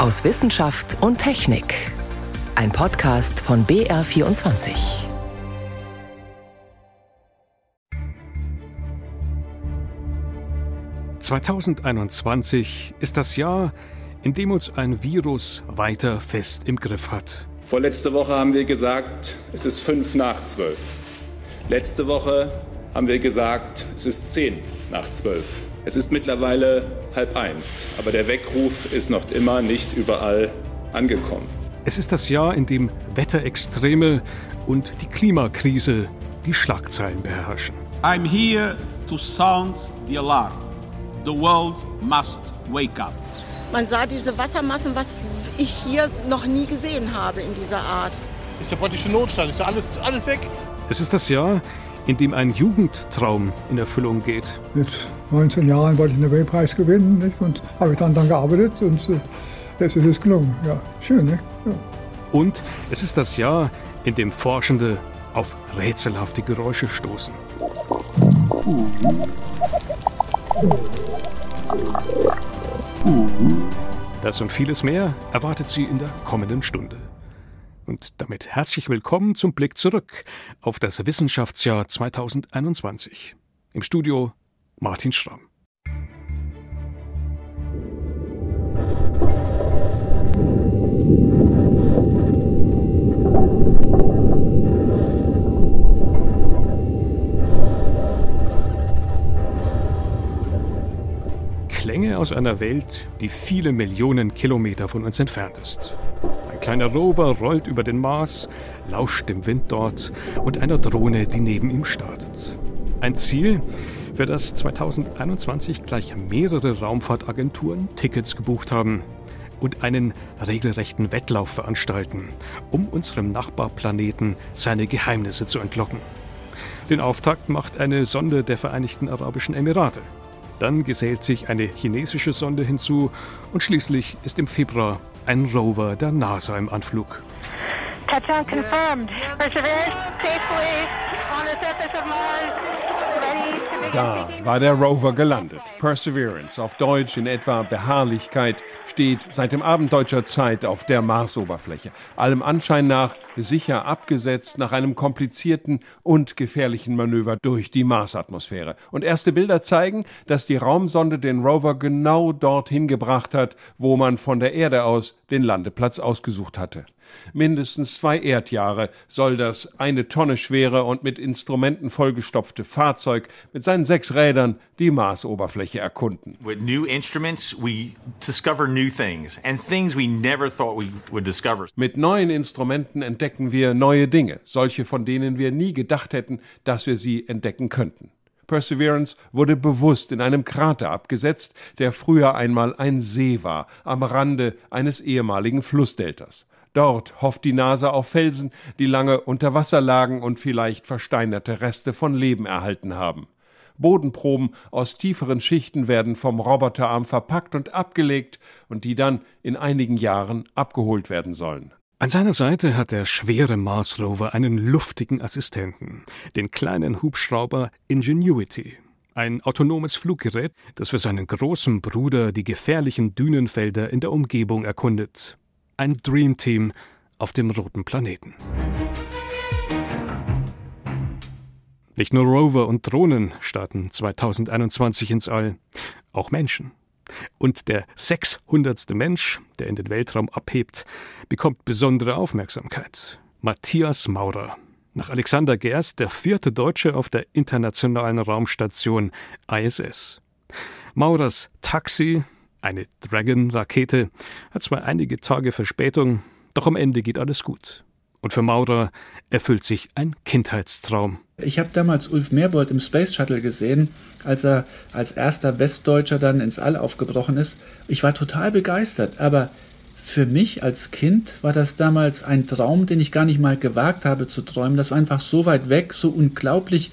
aus Wissenschaft und Technik. Ein Podcast von BR24. »2021 ist das Jahr, in dem uns ein Virus weiter fest im Griff hat.« Vorletzte Woche haben wir gesagt, es ist fünf nach zwölf. Letzte Woche haben wir gesagt, es ist zehn nach zwölf. Es ist mittlerweile halb eins, aber der Weckruf ist noch immer nicht überall angekommen. Es ist das Jahr, in dem Wetterextreme und die Klimakrise die Schlagzeilen beherrschen. I'm here to sound the alarm. The world must wake up. Man sah diese Wassermassen, was ich hier noch nie gesehen habe in dieser Art. Ist ja praktisch ein Notstand, ist ja alles, alles weg. Es ist das Jahr, in dem ein Jugendtraum in Erfüllung geht. Mit 19 Jahren wollte ich einen Nobelpreis gewinnen nicht? und habe ich dann, dann gearbeitet und äh, jetzt ist es gelungen. Ja, schön, ne? Ja. Und es ist das Jahr, in dem Forschende auf rätselhafte Geräusche stoßen. Das und vieles mehr erwartet Sie in der kommenden Stunde. Und damit herzlich willkommen zum Blick zurück auf das Wissenschaftsjahr 2021. Im Studio Martin Schramm. Klänge aus einer Welt, die viele Millionen Kilometer von uns entfernt ist. Ein kleiner Rover rollt über den Mars, lauscht dem Wind dort und einer Drohne, die neben ihm startet. Ein Ziel, für das 2021 gleich mehrere Raumfahrtagenturen Tickets gebucht haben und einen regelrechten Wettlauf veranstalten, um unserem Nachbarplaneten seine Geheimnisse zu entlocken. Den Auftakt macht eine Sonde der Vereinigten Arabischen Emirate. Dann gesellt sich eine chinesische Sonde hinzu und schließlich ist im Februar ein Rover der NASA im Anflug. Touchdown confirmed. Perseverance safely on the surface of Mars. Da war der Rover gelandet. Perseverance, auf Deutsch in etwa Beharrlichkeit, steht seit dem Abend deutscher Zeit auf der Marsoberfläche. Allem Anschein nach sicher abgesetzt nach einem komplizierten und gefährlichen Manöver durch die Marsatmosphäre. Und erste Bilder zeigen, dass die Raumsonde den Rover genau dorthin gebracht hat, wo man von der Erde aus den Landeplatz ausgesucht hatte. Mindestens zwei Erdjahre soll das eine Tonne schwere und mit Instrumenten vollgestopfte Fahrzeug mit seinen sechs Rädern die Marsoberfläche erkunden. With new instruments we discover new things and things we never thought we would discover. Mit neuen Instrumenten entdecken wir neue Dinge, solche von denen wir nie gedacht hätten, dass wir sie entdecken könnten. Perseverance wurde bewusst in einem Krater abgesetzt, der früher einmal ein See war, am Rande eines ehemaligen Flussdeltas. Dort hofft die NASA auf Felsen, die lange unter Wasser lagen und vielleicht versteinerte Reste von Leben erhalten haben. Bodenproben aus tieferen Schichten werden vom Roboterarm verpackt und abgelegt und die dann in einigen Jahren abgeholt werden sollen. An seiner Seite hat der schwere Mars Rover einen luftigen Assistenten, den kleinen Hubschrauber Ingenuity. Ein autonomes Fluggerät, das für seinen großen Bruder die gefährlichen Dünenfelder in der Umgebung erkundet ein Dreamteam auf dem roten Planeten. Nicht nur Rover und Drohnen starten 2021 ins All, auch Menschen. Und der 600. Mensch, der in den Weltraum abhebt, bekommt besondere Aufmerksamkeit. Matthias Maurer. Nach Alexander Gerst der vierte Deutsche auf der internationalen Raumstation ISS. Maurers Taxi eine Dragon-Rakete hat zwar einige Tage Verspätung, doch am Ende geht alles gut. Und für Maurer erfüllt sich ein Kindheitstraum. Ich habe damals Ulf Merbold im Space Shuttle gesehen, als er als erster Westdeutscher dann ins All aufgebrochen ist. Ich war total begeistert, aber für mich als Kind war das damals ein Traum, den ich gar nicht mal gewagt habe zu träumen. Das war einfach so weit weg, so unglaublich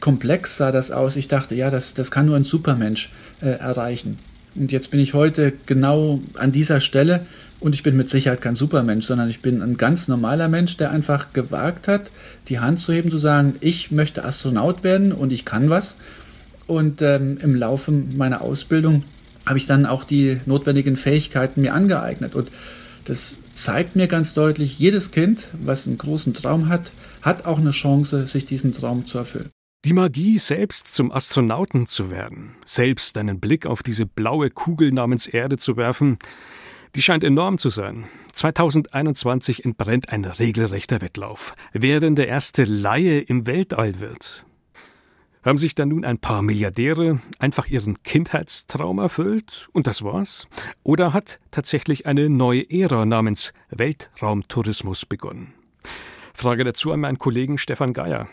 komplex sah das aus. Ich dachte, ja, das, das kann nur ein Supermensch äh, erreichen. Und jetzt bin ich heute genau an dieser Stelle und ich bin mit Sicherheit kein Supermensch, sondern ich bin ein ganz normaler Mensch, der einfach gewagt hat, die Hand zu heben, zu sagen, ich möchte Astronaut werden und ich kann was. Und ähm, im Laufe meiner Ausbildung habe ich dann auch die notwendigen Fähigkeiten mir angeeignet. Und das zeigt mir ganz deutlich, jedes Kind, was einen großen Traum hat, hat auch eine Chance, sich diesen Traum zu erfüllen. Die Magie, selbst zum Astronauten zu werden, selbst einen Blick auf diese blaue Kugel namens Erde zu werfen, die scheint enorm zu sein. 2021 entbrennt ein regelrechter Wettlauf. Wer denn der erste Laie im Weltall wird? Haben sich dann nun ein paar Milliardäre einfach ihren Kindheitstraum erfüllt und das war's? Oder hat tatsächlich eine neue Ära namens Weltraumtourismus begonnen? Frage dazu an meinen Kollegen Stefan Geier.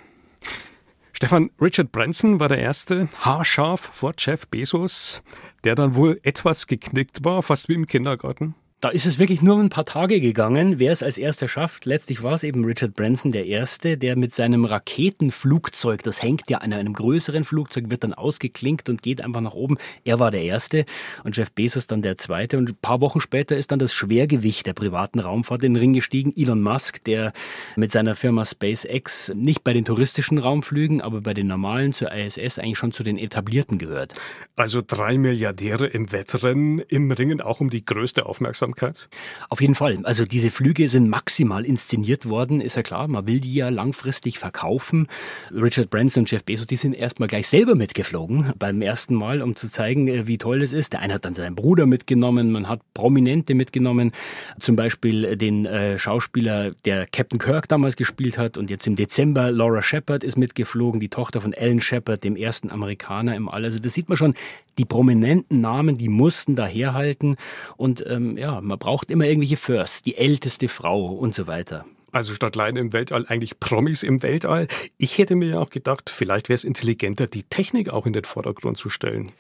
Stefan, Richard Branson war der erste, haarscharf vor Jeff Bezos, der dann wohl etwas geknickt war, fast wie im Kindergarten. Da ist es wirklich nur ein paar Tage gegangen, wer es als erster schafft. Letztlich war es eben Richard Branson der Erste, der mit seinem Raketenflugzeug, das hängt ja an einem größeren Flugzeug, wird dann ausgeklinkt und geht einfach nach oben. Er war der Erste und Jeff Bezos dann der Zweite. Und ein paar Wochen später ist dann das Schwergewicht der privaten Raumfahrt in den Ring gestiegen. Elon Musk, der mit seiner Firma SpaceX nicht bei den touristischen Raumflügen, aber bei den normalen zur ISS eigentlich schon zu den etablierten gehört. Also drei Milliardäre im Wettrennen, im Ringen auch um die größte Aufmerksamkeit. Aufmerksamkeit? Auf jeden Fall. Also diese Flüge sind maximal inszeniert worden, ist ja klar. Man will die ja langfristig verkaufen. Richard Branson und Jeff Bezos, die sind erstmal gleich selber mitgeflogen beim ersten Mal, um zu zeigen, äh, wie toll es ist. Der eine hat dann seinen Bruder mitgenommen, man hat Prominente mitgenommen, zum Beispiel den äh, Schauspieler, der Captain Kirk damals gespielt hat und jetzt im Dezember Laura Shepard ist mitgeflogen, die Tochter von Alan Shepard, dem ersten Amerikaner im All. Also das sieht man schon, die prominenten Namen, die mussten daherhalten und ähm, ja, man braucht immer irgendwelche Firsts, die älteste Frau und so weiter. Also statt Laien im Weltall eigentlich Promis im Weltall. Ich hätte mir ja auch gedacht, vielleicht wäre es intelligenter, die Technik auch in den Vordergrund zu stellen.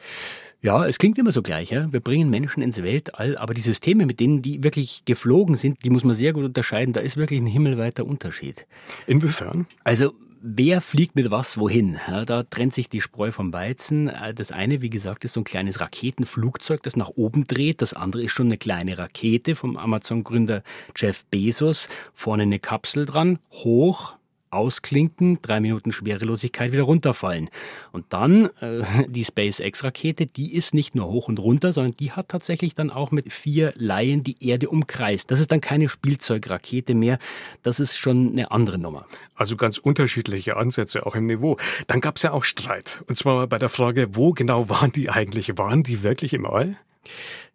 Ja, es klingt immer so gleich. Ja? Wir bringen Menschen ins Weltall, aber die Systeme, mit denen die wirklich geflogen sind, die muss man sehr gut unterscheiden. Da ist wirklich ein himmelweiter Unterschied. Inwiefern? Also wer fliegt mit was wohin? Ja, da trennt sich die Spreu vom Weizen. Äh, das eine, wie gesagt, ist so ein kleines Raketenflugzeug, das nach oben dreht. Das andere ist schon eine kleine Rakete vom Amazon-Gründer Jeff Bezos. Vorne eine Kapsel dran, hoch, ausklinken, drei Minuten Schwerelosigkeit wieder runterfallen. Und dann äh, die SpaceX-Rakete, die ist nicht nur hoch und runter, sondern die hat tatsächlich dann auch mit vier Laien die Erde umkreist. Das ist dann keine Spielzeugrakete mehr, das ist schon eine andere Nummer. Also ganz unterschiedliche Ansätze auch im Niveau. Dann gab es ja auch Streit. Und zwar bei der Frage, wo genau waren die eigentlich? Waren die wirklich im All?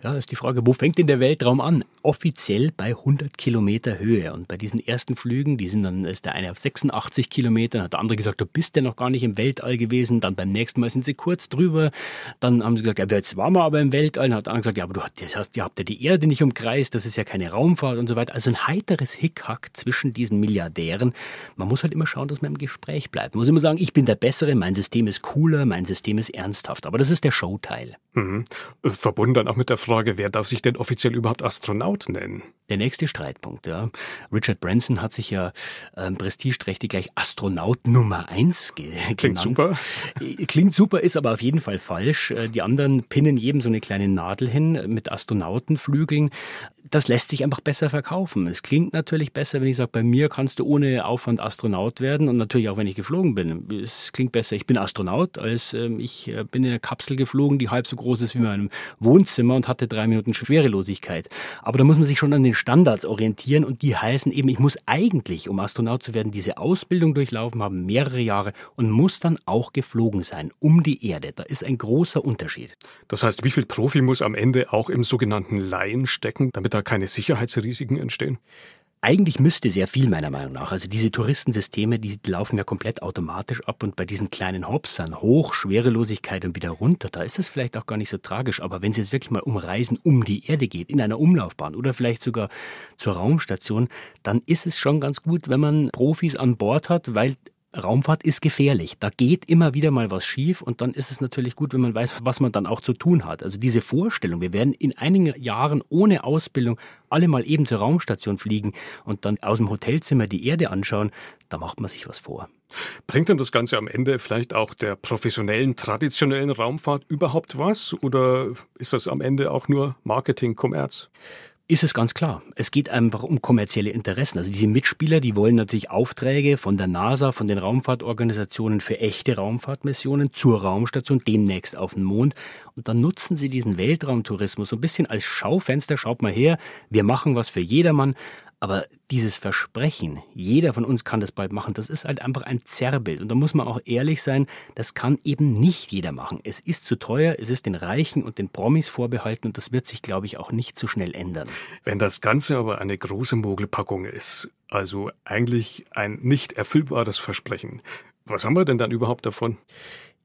Ja, ist die Frage, wo fängt denn der Weltraum an? Offiziell bei 100 Kilometer Höhe. Und bei diesen ersten Flügen, die sind dann, ist der eine auf 86 Kilometern, hat der andere gesagt, du bist ja noch gar nicht im Weltall gewesen. Dann beim nächsten Mal sind sie kurz drüber. Dann haben sie gesagt, ja, jetzt waren wir aber im Weltall. Dann hat der andere gesagt, ja, aber du hast, ihr habt ja die Erde nicht umkreist, das ist ja keine Raumfahrt und so weiter. Also ein heiteres Hickhack zwischen diesen Milliardären. Man muss halt immer schauen, dass man im Gespräch bleibt. Man muss immer sagen, ich bin der Bessere, mein System ist cooler, mein System ist ernsthaft. Aber das ist der Showteil. Mhm. Verbunden dann auch mit der Frage, wer darf sich denn offiziell überhaupt Astronaut nennen? Der nächste Streitpunkt, ja. Richard Branson hat sich ja ähm, prestigeträchtig gleich Astronaut Nummer eins ge Klingt genannt. super. Äh, klingt super, ist aber auf jeden Fall falsch. Äh, die anderen pinnen jedem so eine kleine Nadel hin mit Astronautenflügeln. Das lässt sich einfach besser verkaufen. Es klingt natürlich besser, wenn ich sage, bei mir kannst du ohne Aufwand Astronaut werden und natürlich auch, wenn ich geflogen bin. Es klingt besser, ich bin Astronaut, als ähm, ich äh, bin in einer Kapsel geflogen, die halb so groß ist wie mein Wohnzimmer und hatte drei Minuten Schwerelosigkeit. Aber da muss man sich schon an den Standards orientieren und die heißen eben, ich muss eigentlich, um Astronaut zu werden, diese Ausbildung durchlaufen haben, mehrere Jahre und muss dann auch geflogen sein, um die Erde. Da ist ein großer Unterschied. Das heißt, wie viel Profi muss am Ende auch im sogenannten Laien stecken, damit da keine Sicherheitsrisiken entstehen? Eigentlich müsste sehr viel meiner Meinung nach. Also diese Touristensysteme, die laufen ja komplett automatisch ab und bei diesen kleinen Hopsern, hoch, Schwerelosigkeit und wieder runter, da ist es vielleicht auch gar nicht so tragisch. Aber wenn es jetzt wirklich mal um Reisen um die Erde geht, in einer Umlaufbahn oder vielleicht sogar zur Raumstation, dann ist es schon ganz gut, wenn man Profis an Bord hat, weil Raumfahrt ist gefährlich. Da geht immer wieder mal was schief und dann ist es natürlich gut, wenn man weiß, was man dann auch zu tun hat. Also diese Vorstellung, wir werden in einigen Jahren ohne Ausbildung alle mal eben zur Raumstation fliegen und dann aus dem Hotelzimmer die Erde anschauen, da macht man sich was vor. Bringt denn das Ganze am Ende vielleicht auch der professionellen, traditionellen Raumfahrt überhaupt was oder ist das am Ende auch nur Marketing, Kommerz? Ist es ganz klar. Es geht einfach um kommerzielle Interessen. Also diese Mitspieler, die wollen natürlich Aufträge von der NASA, von den Raumfahrtorganisationen für echte Raumfahrtmissionen zur Raumstation, demnächst auf den Mond. Und dann nutzen sie diesen Weltraumtourismus so ein bisschen als Schaufenster. Schaut mal her, wir machen was für jedermann. Aber dieses Versprechen, jeder von uns kann das bald machen, das ist halt einfach ein Zerrbild. Und da muss man auch ehrlich sein, das kann eben nicht jeder machen. Es ist zu teuer, es ist den Reichen und den Promis vorbehalten und das wird sich, glaube ich, auch nicht so schnell ändern. Wenn das Ganze aber eine große Mogelpackung ist, also eigentlich ein nicht erfüllbares Versprechen, was haben wir denn dann überhaupt davon?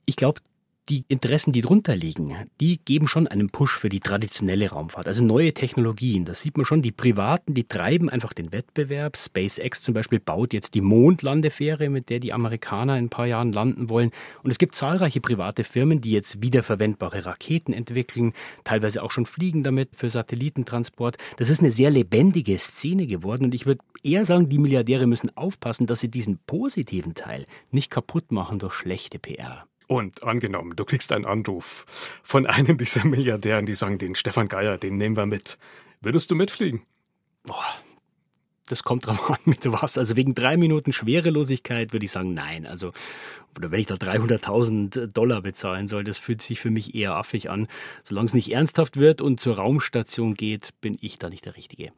Ich glaube, die Interessen, die drunter liegen, die geben schon einen Push für die traditionelle Raumfahrt, also neue Technologien. Das sieht man schon. Die Privaten, die treiben einfach den Wettbewerb. SpaceX zum Beispiel baut jetzt die Mondlandefähre, mit der die Amerikaner in ein paar Jahren landen wollen. Und es gibt zahlreiche private Firmen, die jetzt wiederverwendbare Raketen entwickeln, teilweise auch schon fliegen damit für Satellitentransport. Das ist eine sehr lebendige Szene geworden. Und ich würde eher sagen, die Milliardäre müssen aufpassen, dass sie diesen positiven Teil nicht kaputt machen durch schlechte PR. Und angenommen, du kriegst einen Anruf von einem dieser Milliardären, die sagen, den Stefan Geier, den nehmen wir mit. Würdest du mitfliegen? Boah, das kommt drauf an, mit was. Also wegen drei Minuten Schwerelosigkeit würde ich sagen, nein. Also, oder wenn ich da 300.000 Dollar bezahlen soll, das fühlt sich für mich eher affig an. Solange es nicht ernsthaft wird und zur Raumstation geht, bin ich da nicht der Richtige.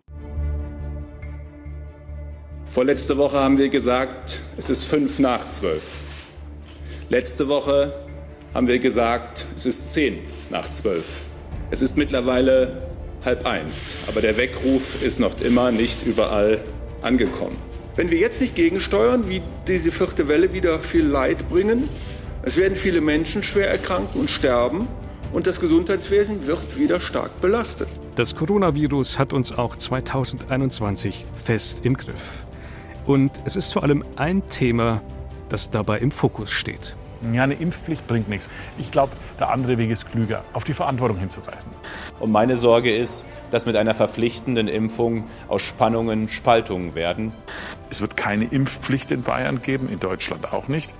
Vorletzte Woche haben wir gesagt, es ist fünf nach zwölf. Letzte Woche haben wir gesagt, es ist zehn nach zwölf. Es ist mittlerweile halb eins, aber der Weckruf ist noch immer nicht überall angekommen. Wenn wir jetzt nicht gegensteuern, wie diese vierte Welle wieder viel Leid bringen, es werden viele Menschen schwer erkranken und sterben und das Gesundheitswesen wird wieder stark belastet. Das Coronavirus hat uns auch 2021 fest im Griff. Und es ist vor allem ein Thema, das dabei im Fokus steht. Ja, eine Impfpflicht bringt nichts. Ich glaube, der andere Weg ist klüger, auf die Verantwortung hinzuweisen. Und meine Sorge ist, dass mit einer verpflichtenden Impfung aus Spannungen Spaltungen werden. Es wird keine Impfpflicht in Bayern geben, in Deutschland auch nicht.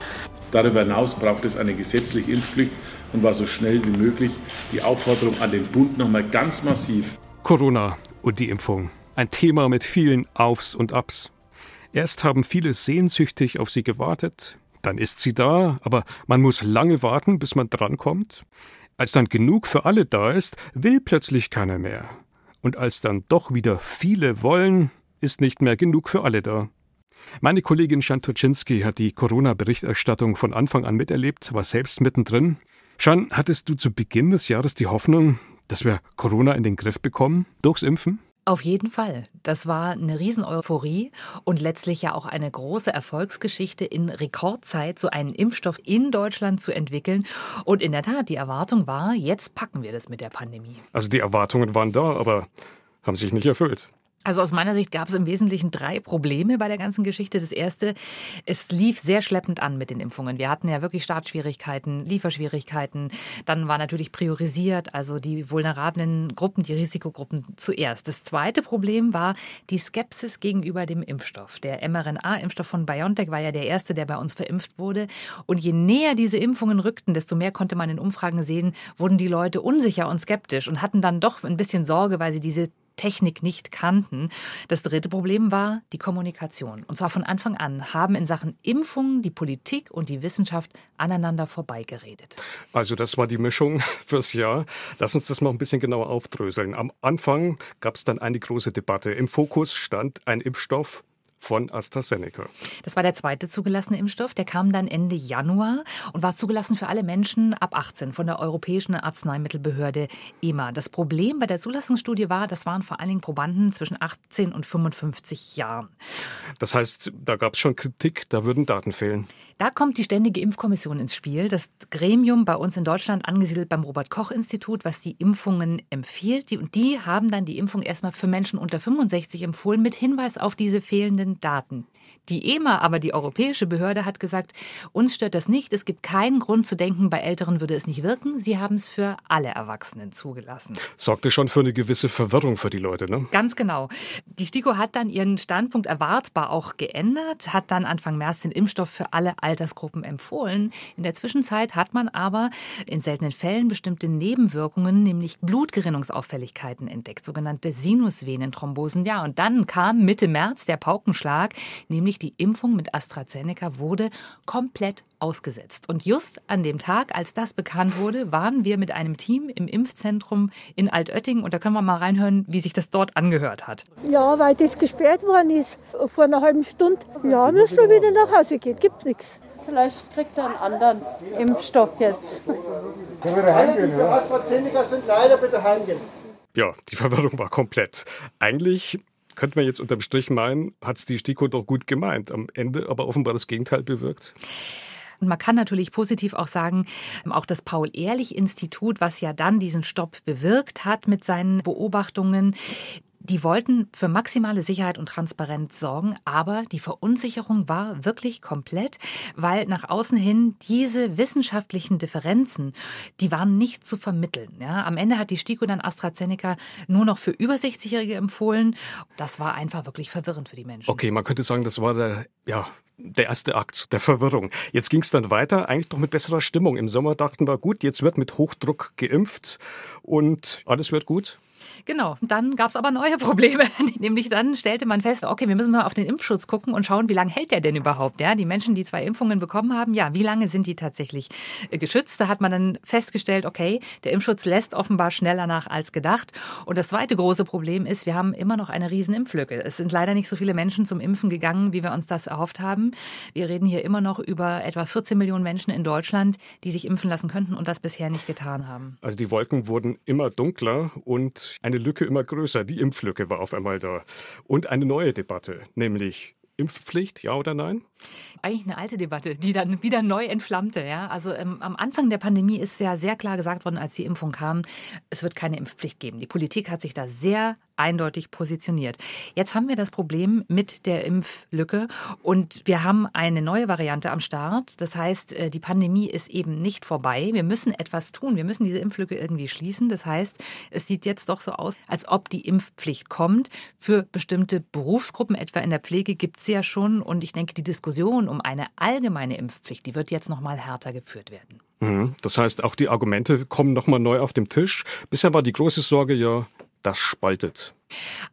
Darüber hinaus braucht es eine gesetzliche Impfpflicht und war so schnell wie möglich die Aufforderung an den Bund nochmal ganz massiv. Corona und die Impfung. Ein Thema mit vielen Aufs und Abs. Erst haben viele sehnsüchtig auf sie gewartet, dann ist sie da, aber man muss lange warten, bis man drankommt. Als dann genug für alle da ist, will plötzlich keiner mehr. Und als dann doch wieder viele wollen, ist nicht mehr genug für alle da. Meine Kollegin Jan Toczynski hat die Corona-Berichterstattung von Anfang an miterlebt, war selbst mittendrin. Jan, hattest du zu Beginn des Jahres die Hoffnung, dass wir Corona in den Griff bekommen, durchs Impfen? Auf jeden Fall. Das war eine Riesen-Euphorie und letztlich ja auch eine große Erfolgsgeschichte in Rekordzeit, so einen Impfstoff in Deutschland zu entwickeln. Und in der Tat, die Erwartung war, jetzt packen wir das mit der Pandemie. Also die Erwartungen waren da, aber haben sich nicht erfüllt. Also aus meiner Sicht gab es im Wesentlichen drei Probleme bei der ganzen Geschichte. Das erste, es lief sehr schleppend an mit den Impfungen. Wir hatten ja wirklich Startschwierigkeiten, Lieferschwierigkeiten. Dann war natürlich priorisiert, also die vulnerablen Gruppen, die Risikogruppen zuerst. Das zweite Problem war die Skepsis gegenüber dem Impfstoff. Der mRNA-Impfstoff von BioNTech war ja der erste, der bei uns verimpft wurde. Und je näher diese Impfungen rückten, desto mehr konnte man in Umfragen sehen, wurden die Leute unsicher und skeptisch und hatten dann doch ein bisschen Sorge, weil sie diese Technik nicht kannten. Das dritte Problem war die Kommunikation. Und zwar von Anfang an haben in Sachen Impfungen die Politik und die Wissenschaft aneinander vorbeigeredet. Also das war die Mischung fürs Jahr. Lass uns das mal ein bisschen genauer aufdröseln. Am Anfang gab es dann eine große Debatte. Im Fokus stand ein Impfstoff von AstraZeneca. Das war der zweite zugelassene Impfstoff. Der kam dann Ende Januar und war zugelassen für alle Menschen ab 18 von der Europäischen Arzneimittelbehörde EMA. Das Problem bei der Zulassungsstudie war, das waren vor allen Dingen Probanden zwischen 18 und 55 Jahren. Das heißt, da gab es schon Kritik, da würden Daten fehlen. Da kommt die Ständige Impfkommission ins Spiel, das Gremium bei uns in Deutschland angesiedelt beim Robert Koch Institut, was die Impfungen empfiehlt. Die, und die haben dann die Impfung erstmal für Menschen unter 65 empfohlen mit Hinweis auf diese fehlenden Daten. Die EMA, aber die europäische Behörde, hat gesagt, uns stört das nicht. Es gibt keinen Grund zu denken, bei Älteren würde es nicht wirken. Sie haben es für alle Erwachsenen zugelassen. Sorgte schon für eine gewisse Verwirrung für die Leute, ne? Ganz genau. Die STIKO hat dann ihren Standpunkt erwartbar auch geändert, hat dann Anfang März den Impfstoff für alle Altersgruppen empfohlen. In der Zwischenzeit hat man aber in seltenen Fällen bestimmte Nebenwirkungen, nämlich Blutgerinnungsauffälligkeiten entdeckt, sogenannte Sinusvenenthrombosen. Ja, und dann kam Mitte März der Paukenschlag, nämlich die Impfung mit AstraZeneca wurde komplett ausgesetzt. Und just an dem Tag, als das bekannt wurde, waren wir mit einem Team im Impfzentrum in Altötting und da können wir mal reinhören, wie sich das dort angehört hat. Ja, weil das gesperrt worden ist vor einer halben Stunde. Ja, müssen wir wieder nach Hause gehen, gibt nichts. Vielleicht kriegt er einen anderen Impfstoff jetzt. Für AstraZeneca sind leider bitte heimgehen. Ja, die Verwirrung war komplett. Eigentlich könnte man jetzt unterm Strich meinen, hat es die STIKO doch gut gemeint, am Ende aber offenbar das Gegenteil bewirkt. Und man kann natürlich positiv auch sagen, auch das Paul-Ehrlich-Institut, was ja dann diesen Stopp bewirkt hat mit seinen Beobachtungen, die wollten für maximale Sicherheit und Transparenz sorgen, aber die Verunsicherung war wirklich komplett, weil nach außen hin diese wissenschaftlichen Differenzen, die waren nicht zu vermitteln. Ja, am Ende hat die STIKO dann AstraZeneca nur noch für über 60-Jährige empfohlen. Das war einfach wirklich verwirrend für die Menschen. Okay, man könnte sagen, das war der, ja, der erste Akt der Verwirrung. Jetzt ging es dann weiter, eigentlich doch mit besserer Stimmung. Im Sommer dachten wir, gut, jetzt wird mit Hochdruck geimpft und alles wird gut. Genau, dann gab es aber neue Probleme. Nämlich dann stellte man fest, okay, wir müssen mal auf den Impfschutz gucken und schauen, wie lange hält der denn überhaupt? Ja, die Menschen, die zwei Impfungen bekommen haben, ja, wie lange sind die tatsächlich äh, geschützt? Da hat man dann festgestellt, okay, der Impfschutz lässt offenbar schneller nach als gedacht. Und das zweite große Problem ist, wir haben immer noch eine riesen Impflücke. Es sind leider nicht so viele Menschen zum Impfen gegangen, wie wir uns das erhofft haben. Wir reden hier immer noch über etwa 14 Millionen Menschen in Deutschland, die sich impfen lassen könnten und das bisher nicht getan haben. Also die Wolken wurden immer dunkler und eine Lücke immer größer. Die Impflücke war auf einmal da. Und eine neue Debatte, nämlich Impfpflicht, ja oder nein? Eigentlich eine alte Debatte, die dann wieder neu entflammte. Ja? Also ähm, am Anfang der Pandemie ist ja sehr klar gesagt worden, als die Impfung kam, es wird keine Impfpflicht geben. Die Politik hat sich da sehr eindeutig positioniert. Jetzt haben wir das Problem mit der Impflücke und wir haben eine neue Variante am Start. Das heißt, äh, die Pandemie ist eben nicht vorbei. Wir müssen etwas tun. Wir müssen diese Impflücke irgendwie schließen. Das heißt, es sieht jetzt doch so aus, als ob die Impfpflicht kommt. Für bestimmte Berufsgruppen, etwa in der Pflege, gibt es ja schon. Und ich denke, die Diskussion um eine allgemeine Impfpflicht, die wird jetzt noch mal härter geführt werden. Mhm. Das heißt, auch die Argumente kommen noch mal neu auf den Tisch. Bisher war die große Sorge ja, das spaltet.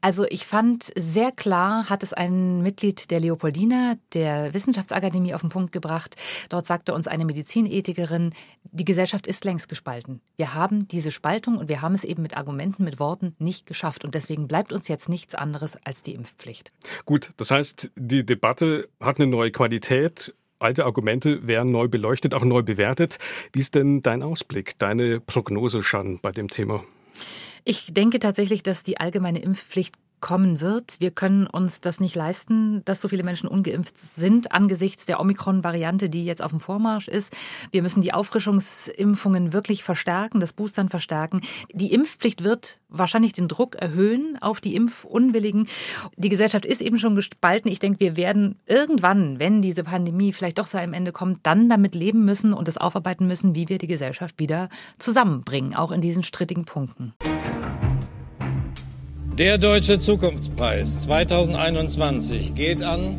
Also ich fand sehr klar, hat es ein Mitglied der Leopoldina, der Wissenschaftsakademie, auf den Punkt gebracht. Dort sagte uns eine Medizinethikerin, die Gesellschaft ist längst gespalten. Wir haben diese Spaltung und wir haben es eben mit Argumenten, mit Worten nicht geschafft. Und deswegen bleibt uns jetzt nichts anderes als die Impfpflicht. Gut, das heißt, die Debatte hat eine neue Qualität. Alte Argumente werden neu beleuchtet, auch neu bewertet. Wie ist denn dein Ausblick, deine Prognose, Schan, bei dem Thema? Ich denke tatsächlich, dass die allgemeine Impfpflicht kommen wird. Wir können uns das nicht leisten, dass so viele Menschen ungeimpft sind angesichts der Omikron-Variante, die jetzt auf dem Vormarsch ist. Wir müssen die Auffrischungsimpfungen wirklich verstärken, das Boostern verstärken. Die Impfpflicht wird wahrscheinlich den Druck erhöhen auf die Impfunwilligen. Die Gesellschaft ist eben schon gespalten. Ich denke, wir werden irgendwann, wenn diese Pandemie vielleicht doch zu einem Ende kommt, dann damit leben müssen und es aufarbeiten müssen, wie wir die Gesellschaft wieder zusammenbringen, auch in diesen strittigen Punkten. Der Deutsche Zukunftspreis 2021 geht an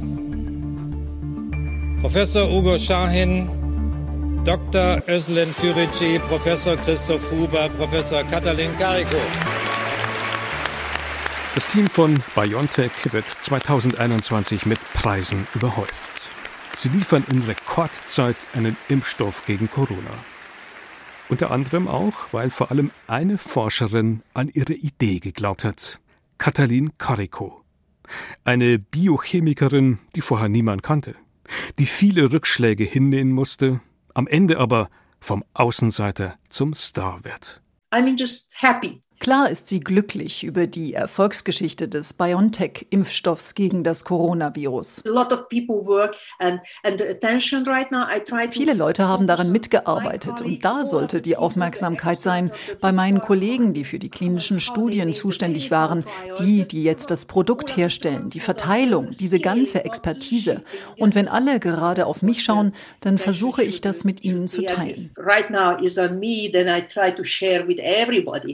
Professor Ugo Schahin, Dr. Özlem Türeci, Professor Christoph Huber, Professor Katalin Kariko. Das Team von BioNTech wird 2021 mit Preisen überhäuft. Sie liefern in Rekordzeit einen Impfstoff gegen Corona. Unter anderem auch, weil vor allem eine Forscherin an ihre Idee geglaubt hat. Katalin Kariko. Eine Biochemikerin, die vorher niemand kannte, die viele Rückschläge hinnehmen musste, am Ende aber vom Außenseiter zum Star wird. I'm just happy. Klar ist sie glücklich über die Erfolgsgeschichte des BioNTech-Impfstoffs gegen das Coronavirus. Viele Leute haben daran mitgearbeitet und da sollte die Aufmerksamkeit sein bei meinen Kollegen, die für die klinischen Studien zuständig waren, die, die jetzt das Produkt herstellen, die Verteilung, diese ganze Expertise. Und wenn alle gerade auf mich schauen, dann versuche ich das mit ihnen zu teilen.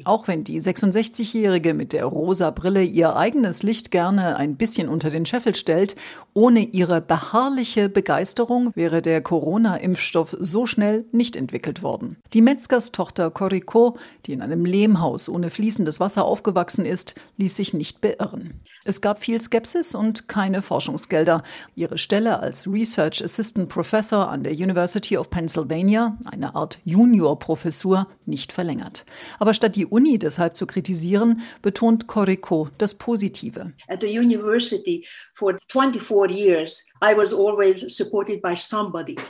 Auch wenn die 66-Jährige mit der rosa Brille ihr eigenes Licht gerne ein bisschen unter den Scheffel stellt, ohne ihre beharrliche Begeisterung wäre der Corona-Impfstoff so schnell nicht entwickelt worden. Die Metzgerstochter Corico, die in einem Lehmhaus ohne fließendes Wasser aufgewachsen ist, ließ sich nicht beirren. Es gab viel Skepsis und keine Forschungsgelder. Ihre Stelle als Research Assistant Professor an der University of Pennsylvania, eine Art Juniorprofessur, nicht verlängert. Aber statt die Uni deshalb zu kritisieren, betont Corico das Positive. At the university for 24 years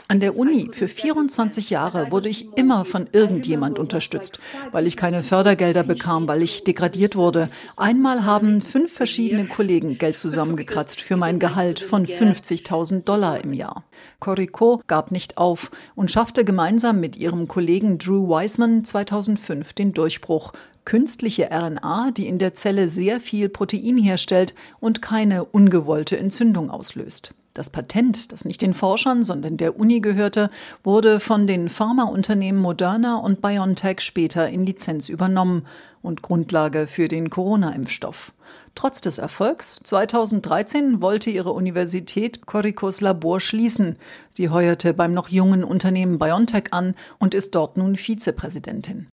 an der Uni für 24 Jahre wurde ich immer von irgendjemand unterstützt, weil ich keine Fördergelder bekam, weil ich degradiert wurde. Einmal haben fünf verschiedene Kollegen Geld zusammengekratzt für mein Gehalt von 50.000 Dollar im Jahr. Corico gab nicht auf und schaffte gemeinsam mit ihrem Kollegen Drew Wiseman 2005 den Durchbruch. Künstliche RNA, die in der Zelle sehr viel Protein herstellt und keine ungewollte Entzündung auslöst. Das Patent, das nicht den Forschern, sondern der Uni gehörte, wurde von den Pharmaunternehmen Moderna und BioNTech später in Lizenz übernommen und Grundlage für den Corona-Impfstoff. Trotz des Erfolgs 2013 wollte ihre Universität Coricos Labor schließen. Sie heuerte beim noch jungen Unternehmen BioNTech an und ist dort nun Vizepräsidentin.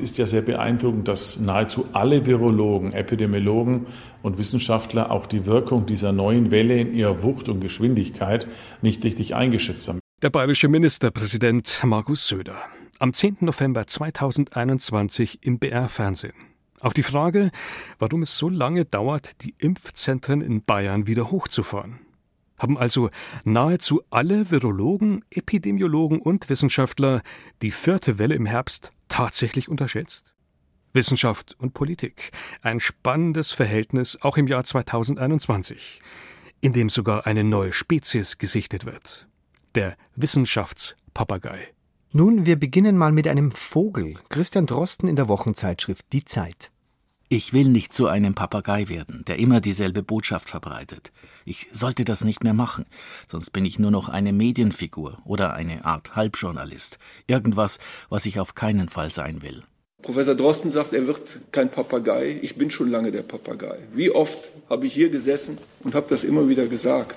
Ist ja sehr beeindruckend, dass nahezu alle Virologen, Epidemiologen und Wissenschaftler auch die Wirkung dieser neuen Welle in ihrer Wucht und Geschwindigkeit nicht richtig eingeschätzt haben. Der bayerische Ministerpräsident Markus Söder am 10. November 2021 im BR Fernsehen. Auf die Frage, warum es so lange dauert, die Impfzentren in Bayern wieder hochzufahren. Haben also nahezu alle Virologen, Epidemiologen und Wissenschaftler die vierte Welle im Herbst tatsächlich unterschätzt? Wissenschaft und Politik. Ein spannendes Verhältnis auch im Jahr 2021, in dem sogar eine neue Spezies gesichtet wird. Der Wissenschaftspapagei. Nun, wir beginnen mal mit einem Vogel. Christian Drosten in der Wochenzeitschrift Die Zeit. Ich will nicht zu einem Papagei werden, der immer dieselbe Botschaft verbreitet. Ich sollte das nicht mehr machen, sonst bin ich nur noch eine Medienfigur oder eine Art Halbjournalist. Irgendwas, was ich auf keinen Fall sein will. Professor Drosten sagt, er wird kein Papagei. Ich bin schon lange der Papagei. Wie oft habe ich hier gesessen und habe das immer wieder gesagt.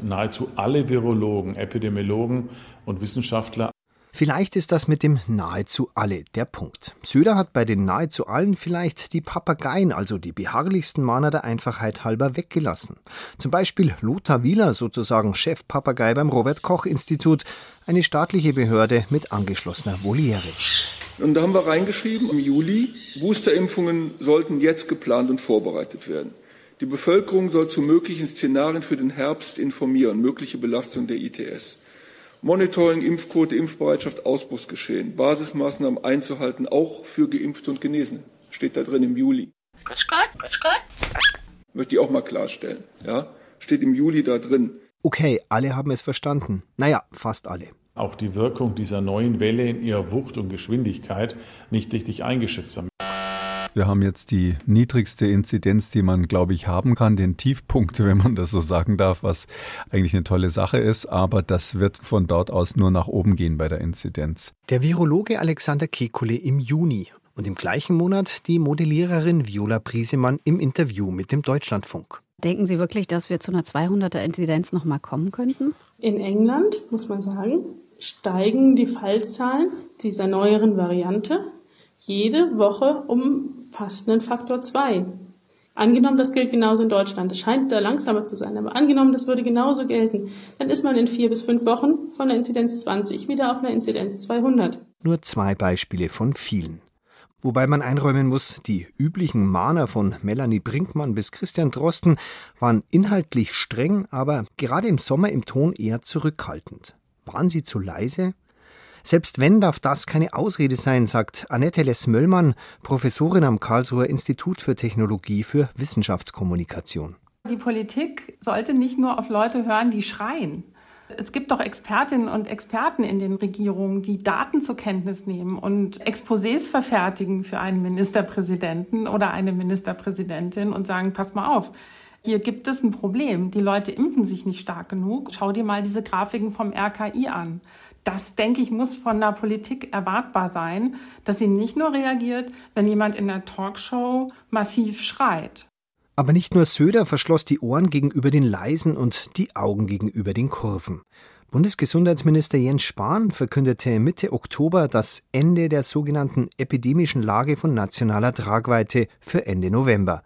Nahezu alle Virologen, Epidemiologen und Wissenschaftler Vielleicht ist das mit dem nahezu alle der Punkt. Söder hat bei den nahezu allen vielleicht die Papageien, also die beharrlichsten Mahner der Einfachheit halber weggelassen. Zum Beispiel Lothar Wieler, sozusagen Chefpapagei beim Robert Koch Institut, eine staatliche Behörde mit angeschlossener Voliere. Und da haben wir reingeschrieben, im Juli, Boosterimpfungen sollten jetzt geplant und vorbereitet werden. Die Bevölkerung soll zu möglichen Szenarien für den Herbst informieren, mögliche Belastung der ITS. Monitoring, Impfquote, Impfbereitschaft, Ausbruchsgeschehen, Basismaßnahmen einzuhalten, auch für Geimpfte und Genesene. Steht da drin im Juli. Grüß Gott, grüß Gott. Möchte ich auch mal klarstellen. Ja? Steht im Juli da drin. Okay, alle haben es verstanden. Naja, fast alle. Auch die Wirkung dieser neuen Welle in ihrer Wucht und Geschwindigkeit nicht richtig eingeschätzt haben. Wir haben jetzt die niedrigste Inzidenz, die man, glaube ich, haben kann, den Tiefpunkt, wenn man das so sagen darf, was eigentlich eine tolle Sache ist. Aber das wird von dort aus nur nach oben gehen bei der Inzidenz. Der Virologe Alexander Kekulé im Juni und im gleichen Monat die Modelliererin Viola Priesemann im Interview mit dem Deutschlandfunk. Denken Sie wirklich, dass wir zu einer 200er Inzidenz noch mal kommen könnten? In England, muss man sagen, steigen die Fallzahlen dieser neueren Variante jede Woche um fast einen Faktor 2. Angenommen, das gilt genauso in Deutschland. Es scheint da langsamer zu sein, aber angenommen, das würde genauso gelten, dann ist man in vier bis fünf Wochen von der Inzidenz 20 wieder auf einer Inzidenz 200. Nur zwei Beispiele von vielen. Wobei man einräumen muss, die üblichen Mahner von Melanie Brinkmann bis Christian Drosten waren inhaltlich streng, aber gerade im Sommer im Ton eher zurückhaltend. Waren sie zu leise? Selbst wenn darf das keine Ausrede sein, sagt Annette Less-Möllmann, Professorin am Karlsruher Institut für Technologie für Wissenschaftskommunikation. Die Politik sollte nicht nur auf Leute hören, die schreien. Es gibt doch Expertinnen und Experten in den Regierungen, die Daten zur Kenntnis nehmen und Exposés verfertigen für einen Ministerpräsidenten oder eine Ministerpräsidentin und sagen, pass mal auf, hier gibt es ein Problem. Die Leute impfen sich nicht stark genug. Schau dir mal diese Grafiken vom RKI an. Das, denke ich, muss von der Politik erwartbar sein, dass sie nicht nur reagiert, wenn jemand in der Talkshow massiv schreit. Aber nicht nur Söder verschloss die Ohren gegenüber den Leisen und die Augen gegenüber den Kurven. Bundesgesundheitsminister Jens Spahn verkündete Mitte Oktober das Ende der sogenannten epidemischen Lage von nationaler Tragweite für Ende November.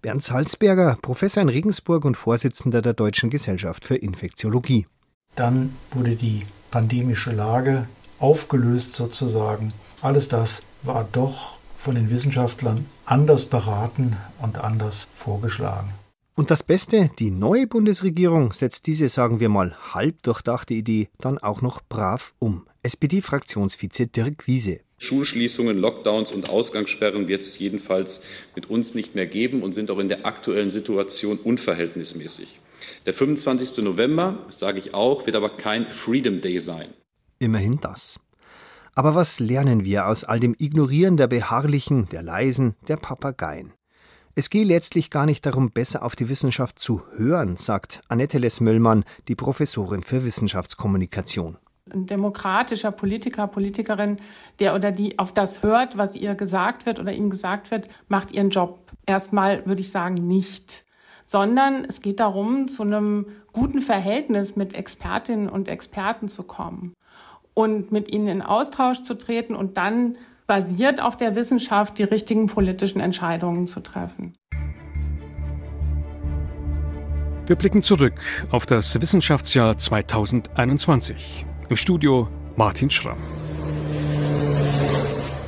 Bernd Salzberger, Professor in Regensburg und Vorsitzender der Deutschen Gesellschaft für Infektiologie. Dann wurde die pandemische Lage aufgelöst sozusagen. Alles das war doch von den Wissenschaftlern anders beraten und anders vorgeschlagen. Und das Beste, die neue Bundesregierung setzt diese, sagen wir mal, halb durchdachte Idee dann auch noch brav um. SPD-Fraktionsvize Dirk Wiese. Schulschließungen, Lockdowns und Ausgangssperren wird es jedenfalls mit uns nicht mehr geben und sind auch in der aktuellen Situation unverhältnismäßig. Der 25. November, das sage ich auch, wird aber kein Freedom Day sein. Immerhin das. Aber was lernen wir aus all dem Ignorieren der Beharrlichen, der Leisen, der Papageien? Es gehe letztlich gar nicht darum, besser auf die Wissenschaft zu hören, sagt Annette Less-Möllmann, die Professorin für Wissenschaftskommunikation. Ein demokratischer Politiker, Politikerin, der oder die auf das hört, was ihr gesagt wird oder ihm gesagt wird, macht ihren Job. Erstmal würde ich sagen, nicht. Sondern es geht darum, zu einem guten Verhältnis mit Expertinnen und Experten zu kommen und mit ihnen in Austausch zu treten und dann basiert auf der Wissenschaft die richtigen politischen Entscheidungen zu treffen. Wir blicken zurück auf das Wissenschaftsjahr 2021. Im Studio Martin Schramm.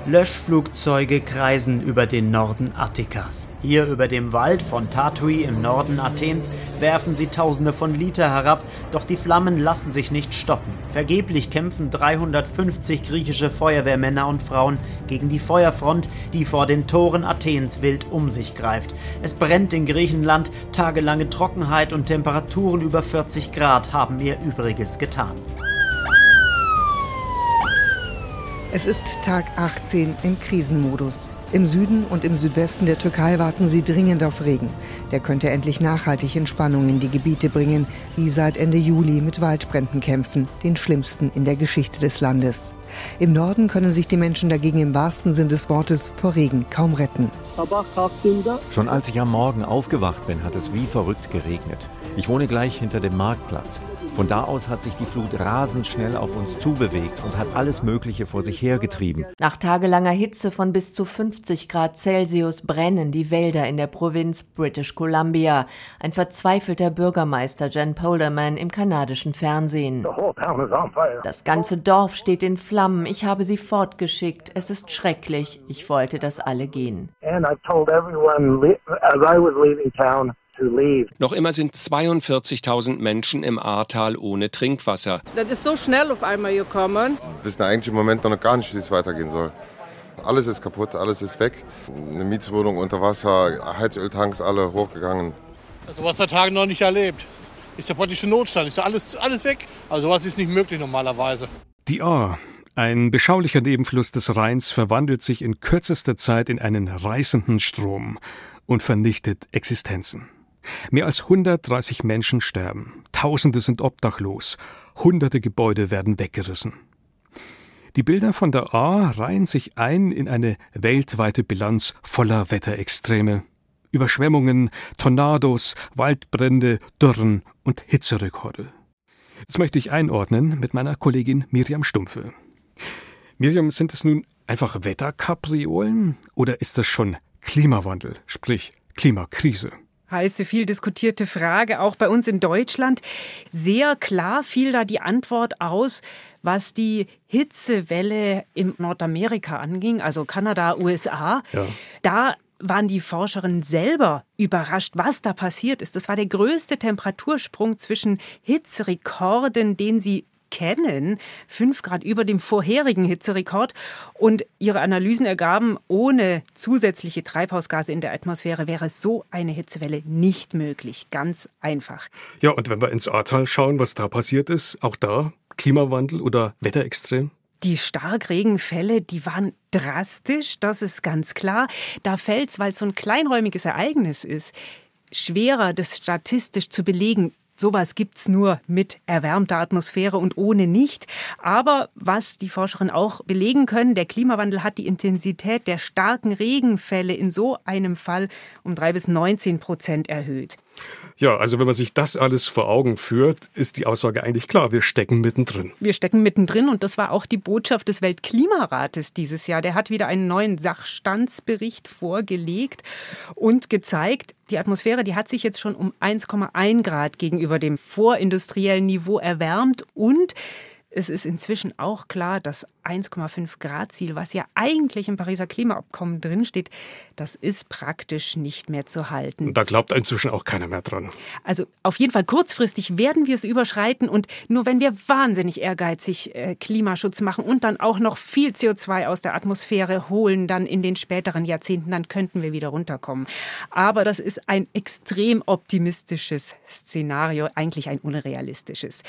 Löschflugzeuge kreisen über den Norden Attikas. Hier über dem Wald von Tatui im Norden Athens werfen sie Tausende von Liter herab, doch die Flammen lassen sich nicht stoppen. Vergeblich kämpfen 350 griechische Feuerwehrmänner und Frauen gegen die Feuerfront, die vor den Toren Athens wild um sich greift. Es brennt in Griechenland, tagelange Trockenheit und Temperaturen über 40 Grad haben ihr Übriges getan. Es ist Tag 18 im Krisenmodus. Im Süden und im Südwesten der Türkei warten sie dringend auf Regen. Der könnte endlich nachhaltig Entspannung in die Gebiete bringen, die seit Ende Juli mit Waldbränden kämpfen, den schlimmsten in der Geschichte des Landes. Im Norden können sich die Menschen dagegen im wahrsten Sinn des Wortes vor Regen kaum retten. Schon als ich am Morgen aufgewacht bin, hat es wie verrückt geregnet. Ich wohne gleich hinter dem Marktplatz. Von da aus hat sich die Flut rasend schnell auf uns zubewegt und hat alles Mögliche vor sich hergetrieben. Nach tagelanger Hitze von bis zu 50 Grad Celsius brennen die Wälder in der Provinz British Columbia. Ein verzweifelter Bürgermeister Jen Polderman im kanadischen Fernsehen. Das ganze Dorf steht in Flammen. Ich habe sie fortgeschickt. Es ist schrecklich. Ich wollte, dass alle gehen. And I told everyone as I was leaving town noch immer sind 42.000 Menschen im Ahrtal ohne Trinkwasser. Das ist so schnell auf einmal gekommen. Wir wissen eigentlich im Moment noch gar nicht, wie es weitergehen soll. Alles ist kaputt, alles ist weg. Eine Mietswohnung unter Wasser, Heizöltanks alle hochgegangen. Also was der Tag noch nicht erlebt. Ist praktisch ein Notstand, ist alles, alles weg. Also was ist nicht möglich normalerweise. Die Ahr, ein beschaulicher Nebenfluss des Rheins, verwandelt sich in kürzester Zeit in einen reißenden Strom und vernichtet Existenzen. Mehr als 130 Menschen sterben, Tausende sind obdachlos, hunderte Gebäude werden weggerissen. Die Bilder von der A reihen sich ein in eine weltweite Bilanz voller Wetterextreme. Überschwemmungen, Tornados, Waldbrände, Dürren und Hitzerekorde. Das möchte ich einordnen mit meiner Kollegin Miriam Stumpfe. Miriam, sind es nun einfach Wetterkapriolen oder ist das schon Klimawandel, sprich Klimakrise? Heiße, viel diskutierte Frage, auch bei uns in Deutschland. Sehr klar fiel da die Antwort aus, was die Hitzewelle in Nordamerika anging, also Kanada, USA. Ja. Da waren die Forscherinnen selber überrascht, was da passiert ist. Das war der größte Temperatursprung zwischen Hitzerekorden, den sie kennen. Fünf Grad über dem vorherigen Hitzerekord. Und ihre Analysen ergaben, ohne zusätzliche Treibhausgase in der Atmosphäre wäre so eine Hitzewelle nicht möglich. Ganz einfach. Ja, und wenn wir ins Ahrtal schauen, was da passiert ist, auch da Klimawandel oder Wetterextrem? Die Starkregenfälle, die waren drastisch, das ist ganz klar. Da fällt es, weil es so ein kleinräumiges Ereignis ist, schwerer, das statistisch zu belegen. Sowas gibt's nur mit erwärmter Atmosphäre und ohne nicht. Aber was die Forscherinnen auch belegen können, der Klimawandel hat die Intensität der starken Regenfälle in so einem Fall um drei bis 19 Prozent erhöht. Ja, also wenn man sich das alles vor Augen führt, ist die Aussage eigentlich klar, wir stecken mittendrin. Wir stecken mittendrin und das war auch die Botschaft des Weltklimarates dieses Jahr. Der hat wieder einen neuen Sachstandsbericht vorgelegt und gezeigt, die Atmosphäre, die hat sich jetzt schon um 1,1 Grad gegenüber dem vorindustriellen Niveau erwärmt und es ist inzwischen auch klar, das 1,5 Grad Ziel, was ja eigentlich im Pariser Klimaabkommen drinsteht, das ist praktisch nicht mehr zu halten. Da glaubt inzwischen auch keiner mehr dran. Also auf jeden Fall kurzfristig werden wir es überschreiten und nur wenn wir wahnsinnig ehrgeizig äh, Klimaschutz machen und dann auch noch viel CO2 aus der Atmosphäre holen, dann in den späteren Jahrzehnten, dann könnten wir wieder runterkommen. Aber das ist ein extrem optimistisches Szenario, eigentlich ein unrealistisches.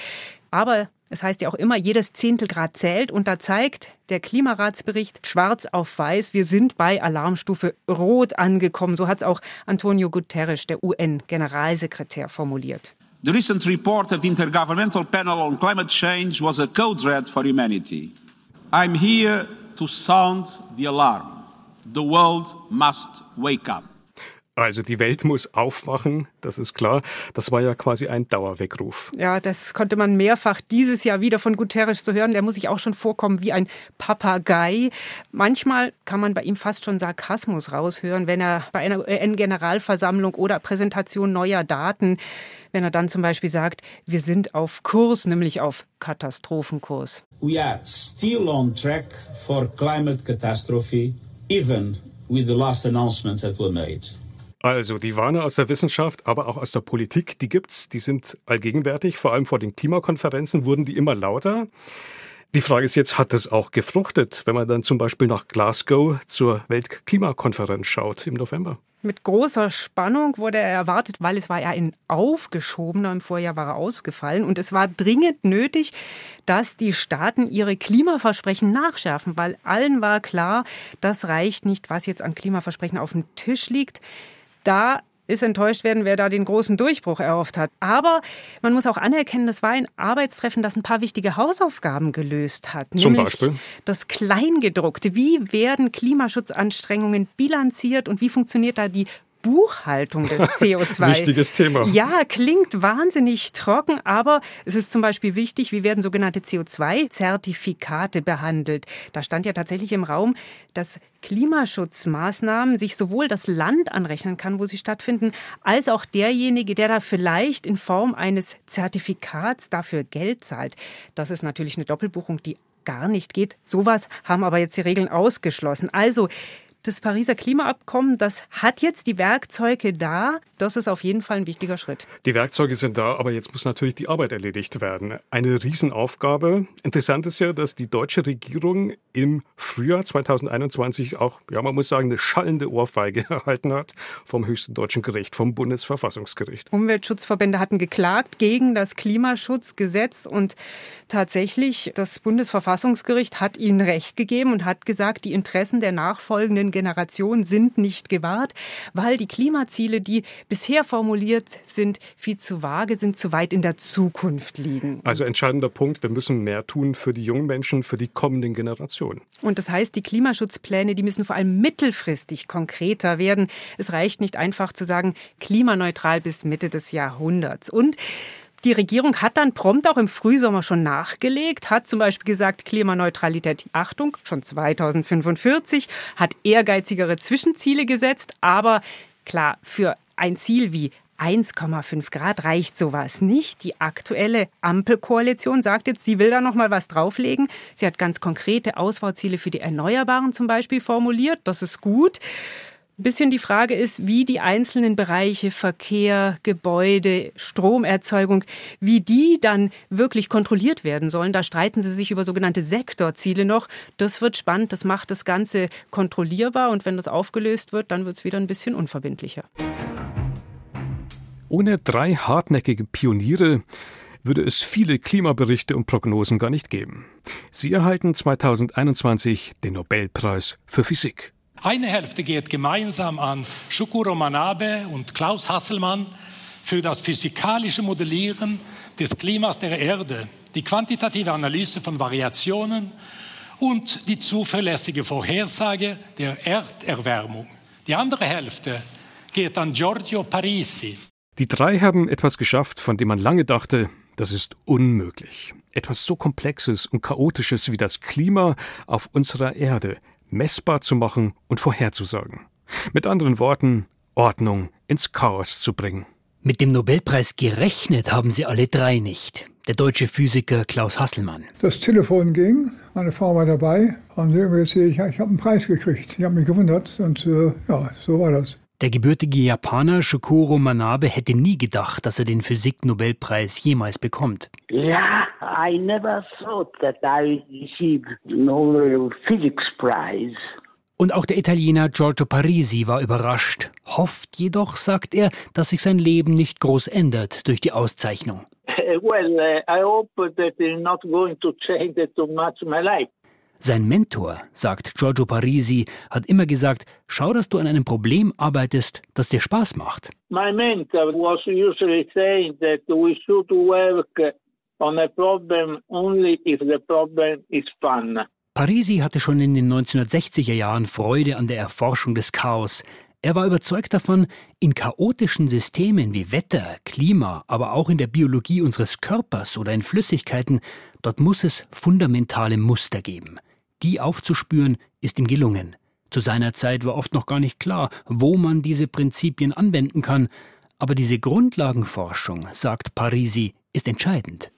Aber es heißt ja auch immer, jedes Zehntelgrad zählt und da zeigt der Klimaratsbericht schwarz auf weiß, wir sind bei Alarmstufe Rot angekommen. So hat es auch Antonio Guterres, der UN-Generalsekretär, formuliert. The recent report of the Intergovernmental Panel on Climate Change was a code red for humanity. I'm here to sound the alarm. The world must wake up. Also die Welt muss aufwachen, das ist klar. Das war ja quasi ein Dauerweckruf. Ja, das konnte man mehrfach dieses Jahr wieder von Guterres zu hören. Der muss sich auch schon vorkommen wie ein Papagei. Manchmal kann man bei ihm fast schon Sarkasmus raushören, wenn er bei einer UN-Generalversammlung oder Präsentation neuer Daten, wenn er dann zum Beispiel sagt, wir sind auf Kurs, nämlich auf Katastrophenkurs. We are still on track for climate catastrophe, even with the last announcements that were made. Also die Warner aus der Wissenschaft, aber auch aus der Politik, die gibt's, die sind allgegenwärtig. Vor allem vor den Klimakonferenzen wurden die immer lauter. Die Frage ist jetzt, hat das auch gefruchtet, wenn man dann zum Beispiel nach Glasgow zur Weltklimakonferenz schaut im November? Mit großer Spannung wurde er erwartet, weil es war ja ein aufgeschobener, im Vorjahr war er ausgefallen und es war dringend nötig, dass die Staaten ihre Klimaversprechen nachschärfen, weil allen war klar, das reicht nicht, was jetzt an Klimaversprechen auf dem Tisch liegt da ist enttäuscht werden, wer da den großen Durchbruch erhofft hat. Aber man muss auch anerkennen, das war ein Arbeitstreffen, das ein paar wichtige Hausaufgaben gelöst hat. Zum Beispiel? Das Kleingedruckte. Wie werden Klimaschutzanstrengungen bilanziert und wie funktioniert da die Buchhaltung des CO2. Wichtiges Thema. Ja, klingt wahnsinnig trocken, aber es ist zum Beispiel wichtig, wie werden sogenannte CO2-Zertifikate behandelt. Da stand ja tatsächlich im Raum, dass Klimaschutzmaßnahmen sich sowohl das Land anrechnen kann, wo sie stattfinden, als auch derjenige, der da vielleicht in Form eines Zertifikats dafür Geld zahlt. Das ist natürlich eine Doppelbuchung, die gar nicht geht. Sowas haben aber jetzt die Regeln ausgeschlossen. Also das Pariser Klimaabkommen, das hat jetzt die Werkzeuge da. Das ist auf jeden Fall ein wichtiger Schritt. Die Werkzeuge sind da, aber jetzt muss natürlich die Arbeit erledigt werden. Eine Riesenaufgabe. Interessant ist ja, dass die deutsche Regierung im Frühjahr 2021 auch, ja, man muss sagen, eine schallende Ohrfeige erhalten hat vom höchsten deutschen Gericht, vom Bundesverfassungsgericht. Umweltschutzverbände hatten geklagt gegen das Klimaschutzgesetz und tatsächlich das Bundesverfassungsgericht hat ihnen Recht gegeben und hat gesagt, die Interessen der nachfolgenden Generation sind nicht gewahrt, weil die Klimaziele, die bisher formuliert sind, viel zu vage sind, zu weit in der Zukunft liegen. Also entscheidender Punkt, wir müssen mehr tun für die jungen Menschen, für die kommenden Generationen. Und das heißt, die Klimaschutzpläne, die müssen vor allem mittelfristig konkreter werden. Es reicht nicht einfach zu sagen, klimaneutral bis Mitte des Jahrhunderts. Und die Regierung hat dann prompt auch im Frühsommer schon nachgelegt, hat zum Beispiel gesagt, Klimaneutralität, Achtung, schon 2045, hat ehrgeizigere Zwischenziele gesetzt, aber klar, für ein Ziel wie 1,5 Grad reicht sowas nicht. Die aktuelle Ampelkoalition sagt jetzt, sie will da noch mal was drauflegen. Sie hat ganz konkrete Ausbauziele für die Erneuerbaren zum Beispiel formuliert. Das ist gut. Bisschen die Frage ist, wie die einzelnen Bereiche Verkehr, Gebäude, Stromerzeugung, wie die dann wirklich kontrolliert werden sollen. Da streiten sie sich über sogenannte Sektorziele noch. Das wird spannend, das macht das Ganze kontrollierbar und wenn das aufgelöst wird, dann wird es wieder ein bisschen unverbindlicher. Ohne drei hartnäckige Pioniere würde es viele Klimaberichte und Prognosen gar nicht geben. Sie erhalten 2021 den Nobelpreis für Physik. Eine Hälfte geht gemeinsam an Shukuro Manabe und Klaus Hasselmann für das physikalische Modellieren des Klimas der Erde, die quantitative Analyse von Variationen und die zuverlässige Vorhersage der Erderwärmung. Die andere Hälfte geht an Giorgio Parisi. Die drei haben etwas geschafft, von dem man lange dachte, das ist unmöglich. Etwas so Komplexes und Chaotisches wie das Klima auf unserer Erde messbar zu machen und vorherzusagen. Mit anderen Worten, Ordnung ins Chaos zu bringen. Mit dem Nobelpreis gerechnet haben sie alle drei nicht. Der deutsche Physiker Klaus Hasselmann. Das Telefon ging, meine Frau war dabei und irgendwie erzählt, ich, ich habe einen Preis gekriegt. Ich habe mich gewundert und äh, ja, so war das. Der gebürtige Japaner Shukuro Manabe hätte nie gedacht, dass er den Physik-Nobelpreis jemals bekommt. Yeah, I never thought that I received Nobel Physics Prize. Und auch der Italiener Giorgio Parisi war überrascht, hofft jedoch, sagt er, dass sich sein Leben nicht groß ändert durch die Auszeichnung. Well, uh, I hope that it's not going to change too much my life. Sein Mentor, sagt Giorgio Parisi, hat immer gesagt, schau, dass du an einem Problem arbeitest, das dir Spaß macht. My mentor was usually saying that we should work on a problem only if the problem is fun. Parisi hatte schon in den 1960er Jahren Freude an der Erforschung des Chaos. Er war überzeugt davon, in chaotischen Systemen wie Wetter, Klima, aber auch in der Biologie unseres Körpers oder in Flüssigkeiten, dort muss es fundamentale Muster geben. Die aufzuspüren, ist ihm gelungen. Zu seiner Zeit war oft noch gar nicht klar, wo man diese Prinzipien anwenden kann. Aber diese Grundlagenforschung, sagt Parisi, ist entscheidend.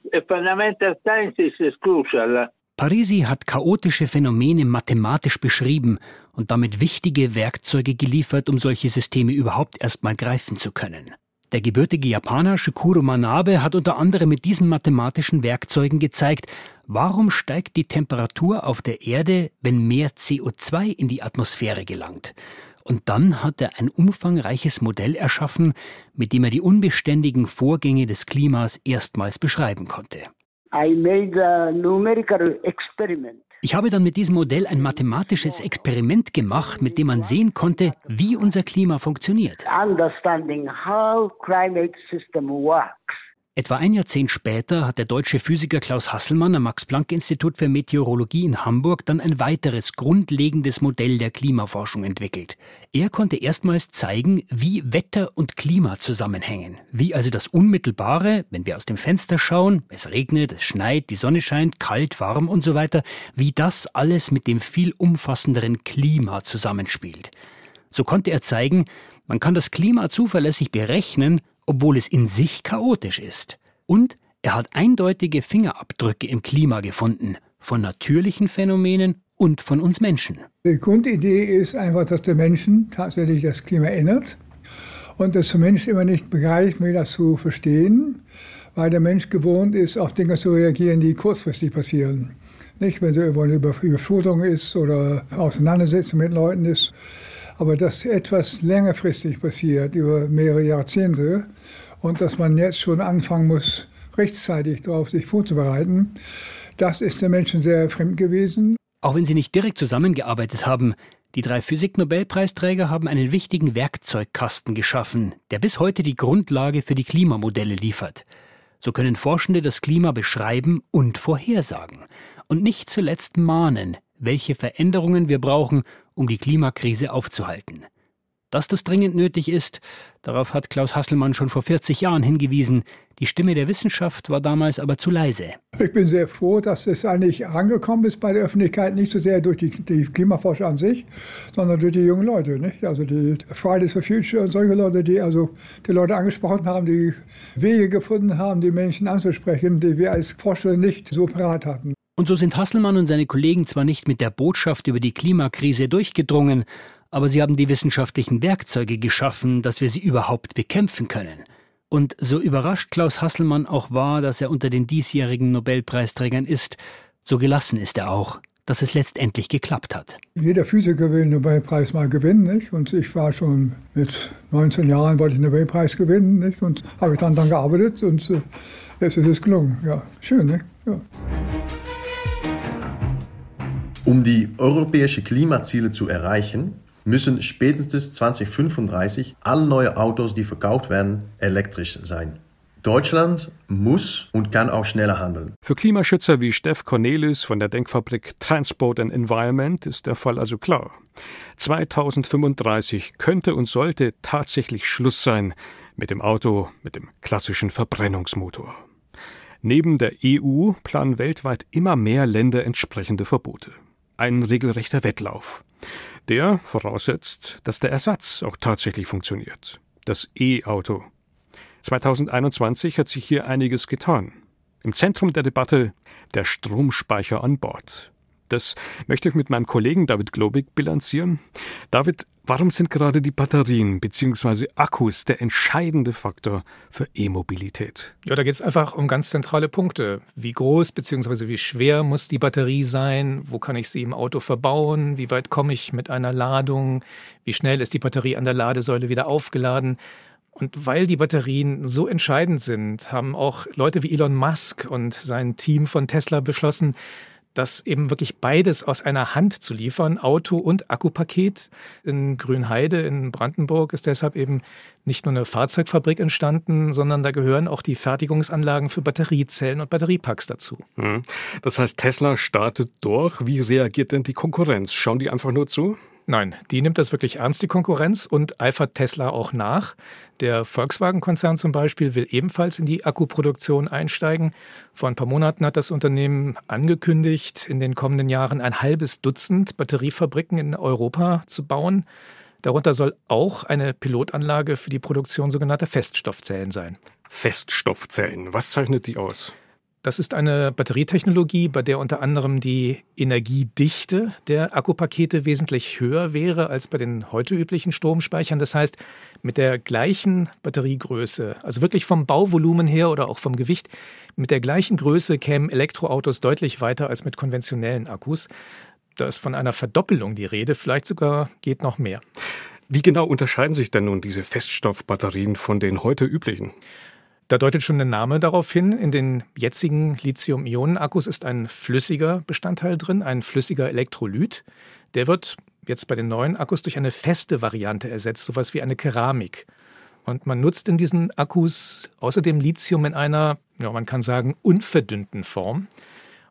Parisi hat chaotische Phänomene mathematisch beschrieben und damit wichtige Werkzeuge geliefert, um solche Systeme überhaupt erstmal greifen zu können. Der gebürtige Japaner Shikuro Manabe hat unter anderem mit diesen mathematischen Werkzeugen gezeigt, warum steigt die Temperatur auf der Erde, wenn mehr CO2 in die Atmosphäre gelangt. Und dann hat er ein umfangreiches Modell erschaffen, mit dem er die unbeständigen Vorgänge des Klimas erstmals beschreiben konnte. I made a numerical experiment. Ich habe dann mit diesem Modell ein mathematisches Experiment gemacht, mit dem man sehen konnte, wie unser Klima funktioniert. Understanding how climate system works. Etwa ein Jahrzehnt später hat der deutsche Physiker Klaus Hasselmann am Max-Planck-Institut für Meteorologie in Hamburg dann ein weiteres grundlegendes Modell der Klimaforschung entwickelt. Er konnte erstmals zeigen, wie Wetter und Klima zusammenhängen. Wie also das Unmittelbare, wenn wir aus dem Fenster schauen, es regnet, es schneit, die Sonne scheint, kalt, warm und so weiter, wie das alles mit dem viel umfassenderen Klima zusammenspielt. So konnte er zeigen, man kann das Klima zuverlässig berechnen obwohl es in sich chaotisch ist. Und er hat eindeutige Fingerabdrücke im Klima gefunden, von natürlichen Phänomenen und von uns Menschen. Die Grundidee ist einfach, dass der Menschen tatsächlich das Klima ändert und dass der Mensch immer nicht begreift, wie das zu verstehen, weil der Mensch gewohnt ist, auf Dinge zu reagieren, die kurzfristig passieren. Nicht, wenn so eine Überflutung ist oder Auseinandersetzung mit Leuten ist. Aber dass etwas längerfristig passiert, über mehrere Jahrzehnte, und dass man jetzt schon anfangen muss, rechtzeitig darauf sich vorzubereiten, das ist den Menschen sehr fremd gewesen. Auch wenn sie nicht direkt zusammengearbeitet haben, die drei Physik-Nobelpreisträger haben einen wichtigen Werkzeugkasten geschaffen, der bis heute die Grundlage für die Klimamodelle liefert. So können Forschende das Klima beschreiben und vorhersagen und nicht zuletzt mahnen, welche Veränderungen wir brauchen, um die Klimakrise aufzuhalten. Dass das dringend nötig ist, darauf hat Klaus Hasselmann schon vor 40 Jahren hingewiesen. Die Stimme der Wissenschaft war damals aber zu leise. Ich bin sehr froh, dass es eigentlich angekommen ist bei der Öffentlichkeit, nicht so sehr durch die, die Klimaforscher an sich, sondern durch die jungen Leute. Nicht? Also die Fridays for Future und solche Leute, die also die Leute angesprochen haben, die Wege gefunden haben, die Menschen anzusprechen, die wir als Forscher nicht so parat hatten. Und so sind Hasselmann und seine Kollegen zwar nicht mit der Botschaft über die Klimakrise durchgedrungen, aber sie haben die wissenschaftlichen Werkzeuge geschaffen, dass wir sie überhaupt bekämpfen können. Und so überrascht Klaus Hasselmann auch war, dass er unter den diesjährigen Nobelpreisträgern ist, so gelassen ist er auch, dass es letztendlich geklappt hat. Jeder Physiker will den Nobelpreis mal gewinnen, nicht? Und ich war schon mit 19 Jahren, wollte ich den Nobelpreis gewinnen, nicht? Und habe dann daran gearbeitet und äh, jetzt ist es gelungen. Ja, schön, nicht? Ja. Um die europäischen Klimaziele zu erreichen, müssen spätestens 2035 alle neue Autos, die verkauft werden, elektrisch sein. Deutschland muss und kann auch schneller handeln. Für Klimaschützer wie Steff Cornelis von der Denkfabrik Transport and Environment ist der Fall also klar. 2035 könnte und sollte tatsächlich Schluss sein mit dem Auto mit dem klassischen Verbrennungsmotor. Neben der EU planen weltweit immer mehr Länder entsprechende Verbote. Ein regelrechter Wettlauf. Der voraussetzt, dass der Ersatz auch tatsächlich funktioniert. Das E-Auto. 2021 hat sich hier einiges getan. Im Zentrum der Debatte der Stromspeicher an Bord. Das möchte ich mit meinem Kollegen David Globig bilanzieren. David, warum sind gerade die Batterien bzw. Akkus der entscheidende Faktor für E-Mobilität? Ja, da geht es einfach um ganz zentrale Punkte. Wie groß bzw. wie schwer muss die Batterie sein? Wo kann ich sie im Auto verbauen? Wie weit komme ich mit einer Ladung? Wie schnell ist die Batterie an der Ladesäule wieder aufgeladen? Und weil die Batterien so entscheidend sind, haben auch Leute wie Elon Musk und sein Team von Tesla beschlossen, das eben wirklich beides aus einer Hand zu liefern, Auto- und Akkupaket. In Grünheide in Brandenburg ist deshalb eben nicht nur eine Fahrzeugfabrik entstanden, sondern da gehören auch die Fertigungsanlagen für Batteriezellen und Batteriepacks dazu. Hm. Das heißt, Tesla startet durch. Wie reagiert denn die Konkurrenz? Schauen die einfach nur zu? Nein, die nimmt das wirklich ernst, die Konkurrenz, und eifert Tesla auch nach. Der Volkswagen-Konzern zum Beispiel will ebenfalls in die Akkuproduktion einsteigen. Vor ein paar Monaten hat das Unternehmen angekündigt, in den kommenden Jahren ein halbes Dutzend Batteriefabriken in Europa zu bauen. Darunter soll auch eine Pilotanlage für die Produktion sogenannter Feststoffzellen sein. Feststoffzellen, was zeichnet die aus? Das ist eine Batterietechnologie, bei der unter anderem die Energiedichte der Akkupakete wesentlich höher wäre als bei den heute üblichen Stromspeichern. Das heißt, mit der gleichen Batteriegröße, also wirklich vom Bauvolumen her oder auch vom Gewicht, mit der gleichen Größe kämen Elektroautos deutlich weiter als mit konventionellen Akkus. Da ist von einer Verdoppelung die Rede, vielleicht sogar geht noch mehr. Wie genau unterscheiden sich denn nun diese Feststoffbatterien von den heute üblichen? Da deutet schon der Name darauf hin. In den jetzigen Lithium-Ionen-Akkus ist ein flüssiger Bestandteil drin, ein flüssiger Elektrolyt. Der wird jetzt bei den neuen Akkus durch eine feste Variante ersetzt, sowas wie eine Keramik. Und man nutzt in diesen Akkus außerdem Lithium in einer, ja, man kann sagen, unverdünnten Form.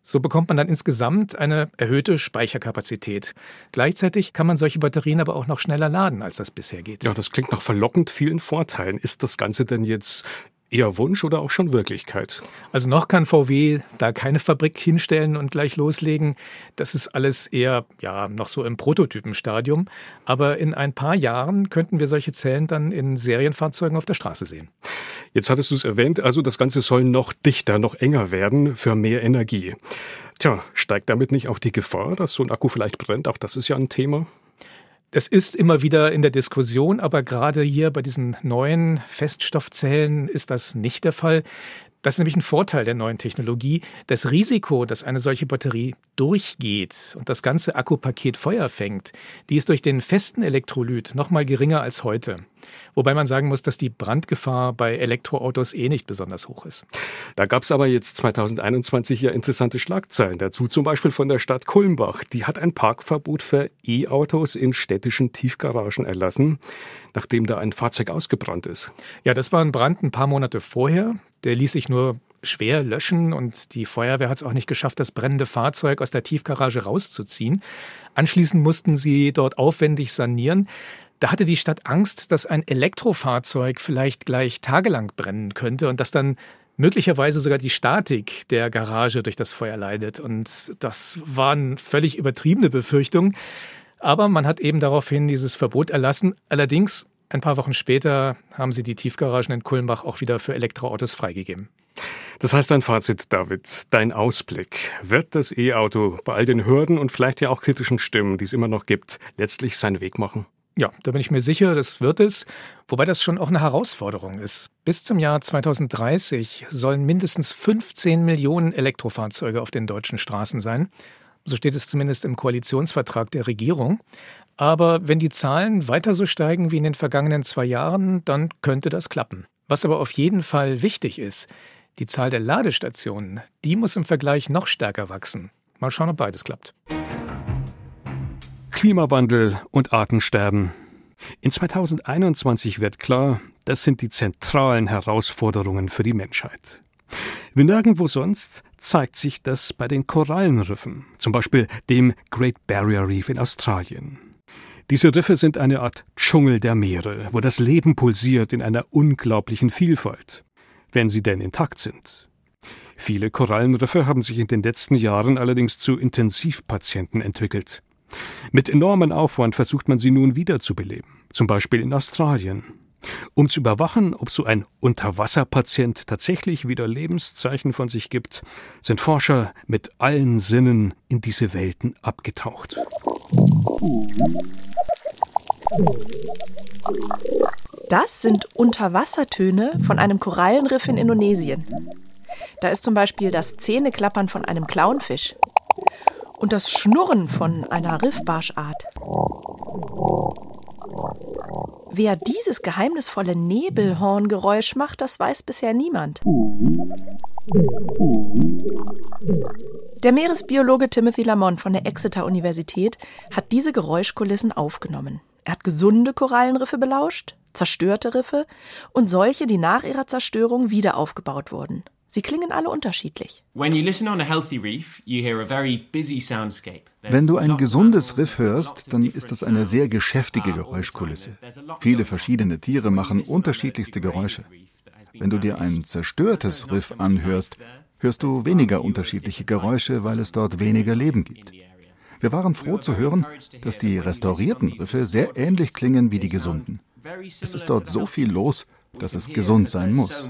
So bekommt man dann insgesamt eine erhöhte Speicherkapazität. Gleichzeitig kann man solche Batterien aber auch noch schneller laden, als das bisher geht. Ja, das klingt nach verlockend vielen Vorteilen. Ist das Ganze denn jetzt eher Wunsch oder auch schon Wirklichkeit? Also noch kann VW da keine Fabrik hinstellen und gleich loslegen. Das ist alles eher ja noch so im Prototypenstadium. Aber in ein paar Jahren könnten wir solche Zellen dann in Serienfahrzeugen auf der Straße sehen. Jetzt hattest du es erwähnt, also das Ganze soll noch dichter, noch enger werden für mehr Energie. Tja, steigt damit nicht auch die Gefahr, dass so ein Akku vielleicht brennt? Auch das ist ja ein Thema. Es ist immer wieder in der Diskussion, aber gerade hier bei diesen neuen Feststoffzellen ist das nicht der Fall. Das ist nämlich ein Vorteil der neuen Technologie. Das Risiko, dass eine solche Batterie durchgeht und das ganze Akkupaket Feuer fängt, die ist durch den festen Elektrolyt noch mal geringer als heute. Wobei man sagen muss, dass die Brandgefahr bei Elektroautos eh nicht besonders hoch ist. Da gab es aber jetzt 2021 ja interessante Schlagzeilen dazu, zum Beispiel von der Stadt Kulmbach. Die hat ein Parkverbot für E-Autos in städtischen Tiefgaragen erlassen, nachdem da ein Fahrzeug ausgebrannt ist. Ja, das war ein Brand ein paar Monate vorher. Der ließ sich nur schwer löschen und die Feuerwehr hat es auch nicht geschafft, das brennende Fahrzeug aus der Tiefgarage rauszuziehen. Anschließend mussten sie dort aufwendig sanieren. Da hatte die Stadt Angst, dass ein Elektrofahrzeug vielleicht gleich tagelang brennen könnte und dass dann möglicherweise sogar die Statik der Garage durch das Feuer leidet. Und das waren völlig übertriebene Befürchtungen. Aber man hat eben daraufhin dieses Verbot erlassen. Allerdings, ein paar Wochen später haben sie die Tiefgaragen in Kulmbach auch wieder für Elektroautos freigegeben. Das heißt dein Fazit, David, dein Ausblick. Wird das E-Auto bei all den Hürden und vielleicht ja auch kritischen Stimmen, die es immer noch gibt, letztlich seinen Weg machen? Ja, da bin ich mir sicher, das wird es. Wobei das schon auch eine Herausforderung ist. Bis zum Jahr 2030 sollen mindestens 15 Millionen Elektrofahrzeuge auf den deutschen Straßen sein. So steht es zumindest im Koalitionsvertrag der Regierung. Aber wenn die Zahlen weiter so steigen wie in den vergangenen zwei Jahren, dann könnte das klappen. Was aber auf jeden Fall wichtig ist, die Zahl der Ladestationen, die muss im Vergleich noch stärker wachsen. Mal schauen, ob beides klappt. Klimawandel und Artensterben. In 2021 wird klar, das sind die zentralen Herausforderungen für die Menschheit. Wie nirgendwo sonst zeigt sich das bei den Korallenriffen, zum Beispiel dem Great Barrier Reef in Australien. Diese Riffe sind eine Art Dschungel der Meere, wo das Leben pulsiert in einer unglaublichen Vielfalt, wenn sie denn intakt sind. Viele Korallenriffe haben sich in den letzten Jahren allerdings zu Intensivpatienten entwickelt. Mit enormem Aufwand versucht man sie nun wiederzubeleben, zum Beispiel in Australien. Um zu überwachen, ob so ein Unterwasserpatient tatsächlich wieder Lebenszeichen von sich gibt, sind Forscher mit allen Sinnen in diese Welten abgetaucht. Das sind Unterwassertöne von einem Korallenriff in Indonesien. Da ist zum Beispiel das Zähneklappern von einem Clownfisch und das Schnurren von einer Riffbarschart. Wer dieses geheimnisvolle Nebelhorngeräusch macht, das weiß bisher niemand. Der Meeresbiologe Timothy Lamont von der Exeter Universität hat diese Geräuschkulissen aufgenommen. Er hat gesunde Korallenriffe belauscht, zerstörte Riffe und solche, die nach ihrer Zerstörung wieder aufgebaut wurden. Sie klingen alle unterschiedlich. Wenn du ein gesundes Riff hörst, dann ist das eine sehr geschäftige Geräuschkulisse. Viele verschiedene Tiere machen unterschiedlichste Geräusche. Wenn du dir ein zerstörtes Riff anhörst, hörst du weniger unterschiedliche Geräusche, weil es dort weniger Leben gibt. Wir waren froh zu hören, dass die restaurierten Riffe sehr ähnlich klingen wie die gesunden. Es ist dort so viel los, dass es gesund sein muss.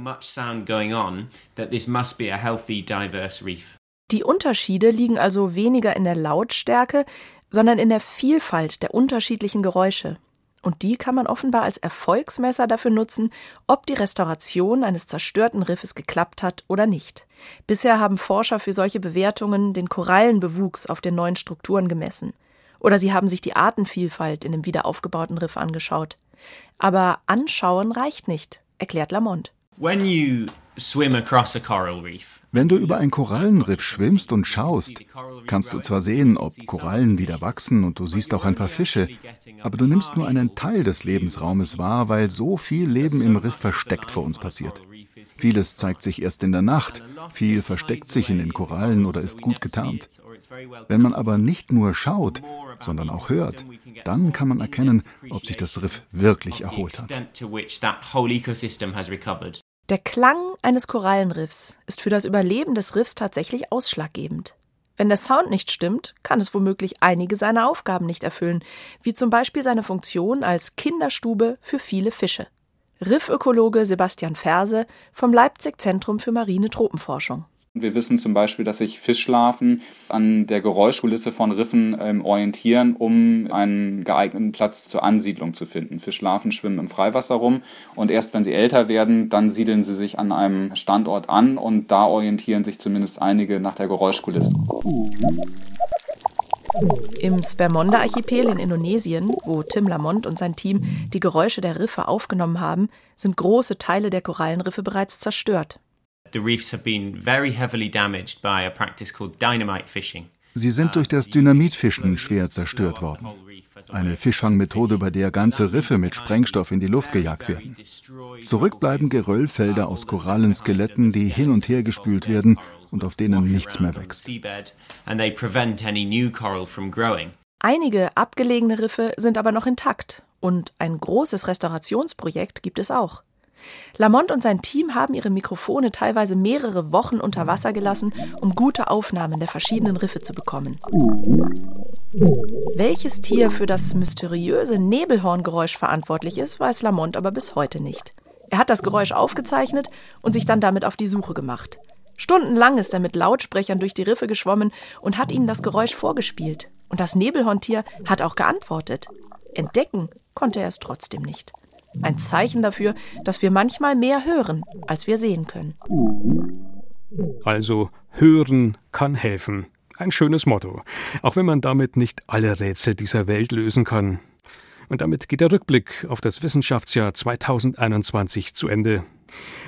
Die Unterschiede liegen also weniger in der Lautstärke, sondern in der Vielfalt der unterschiedlichen Geräusche. Und die kann man offenbar als Erfolgsmesser dafür nutzen, ob die Restauration eines zerstörten Riffes geklappt hat oder nicht. Bisher haben Forscher für solche Bewertungen den Korallenbewuchs auf den neuen Strukturen gemessen. Oder sie haben sich die Artenvielfalt in dem wiederaufgebauten Riff angeschaut. Aber anschauen reicht nicht, erklärt Lamont. Wenn du über ein Korallenriff schwimmst und schaust, kannst du zwar sehen, ob Korallen wieder wachsen und du siehst auch ein paar Fische, aber du nimmst nur einen Teil des Lebensraumes wahr, weil so viel Leben im Riff versteckt vor uns passiert. Vieles zeigt sich erst in der Nacht, viel versteckt sich in den Korallen oder ist gut getarnt. Wenn man aber nicht nur schaut, sondern auch hört, dann kann man erkennen, ob sich das Riff wirklich erholt hat. Der Klang eines Korallenriffs ist für das Überleben des Riffs tatsächlich ausschlaggebend. Wenn der Sound nicht stimmt, kann es womöglich einige seiner Aufgaben nicht erfüllen, wie zum Beispiel seine Funktion als Kinderstube für viele Fische. Riffökologe Sebastian Ferse vom Leipzig Zentrum für marine Tropenforschung. Wir wissen zum Beispiel, dass sich Fischlarven an der Geräuschkulisse von Riffen ähm, orientieren, um einen geeigneten Platz zur Ansiedlung zu finden. Fischlarven schwimmen im Freiwasser rum und erst wenn sie älter werden, dann siedeln sie sich an einem Standort an und da orientieren sich zumindest einige nach der Geräuschkulisse. Im Spermonda-Archipel in Indonesien, wo Tim Lamont und sein Team die Geräusche der Riffe aufgenommen haben, sind große Teile der Korallenriffe bereits zerstört. Sie sind durch das Dynamitfischen schwer zerstört worden. Eine Fischfangmethode, bei der ganze Riffe mit Sprengstoff in die Luft gejagt werden. Zurück bleiben Geröllfelder aus Korallenskeletten, die hin und her gespült werden und auf denen nichts mehr wächst. Einige abgelegene Riffe sind aber noch intakt und ein großes Restaurationsprojekt gibt es auch. Lamont und sein Team haben ihre Mikrofone teilweise mehrere Wochen unter Wasser gelassen, um gute Aufnahmen der verschiedenen Riffe zu bekommen. Welches Tier für das mysteriöse Nebelhorngeräusch verantwortlich ist, weiß Lamont aber bis heute nicht. Er hat das Geräusch aufgezeichnet und sich dann damit auf die Suche gemacht. Stundenlang ist er mit Lautsprechern durch die Riffe geschwommen und hat ihnen das Geräusch vorgespielt. Und das Nebelhorntier hat auch geantwortet. Entdecken konnte er es trotzdem nicht. Ein Zeichen dafür, dass wir manchmal mehr hören, als wir sehen können. Also hören kann helfen. Ein schönes Motto, auch wenn man damit nicht alle Rätsel dieser Welt lösen kann. Und damit geht der Rückblick auf das Wissenschaftsjahr 2021 zu Ende.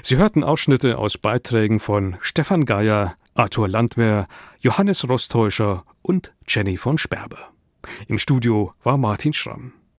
Sie hörten Ausschnitte aus Beiträgen von Stefan Geier, Arthur Landwehr, Johannes Rostäuscher und Jenny von Sperber. Im Studio war Martin Schramm.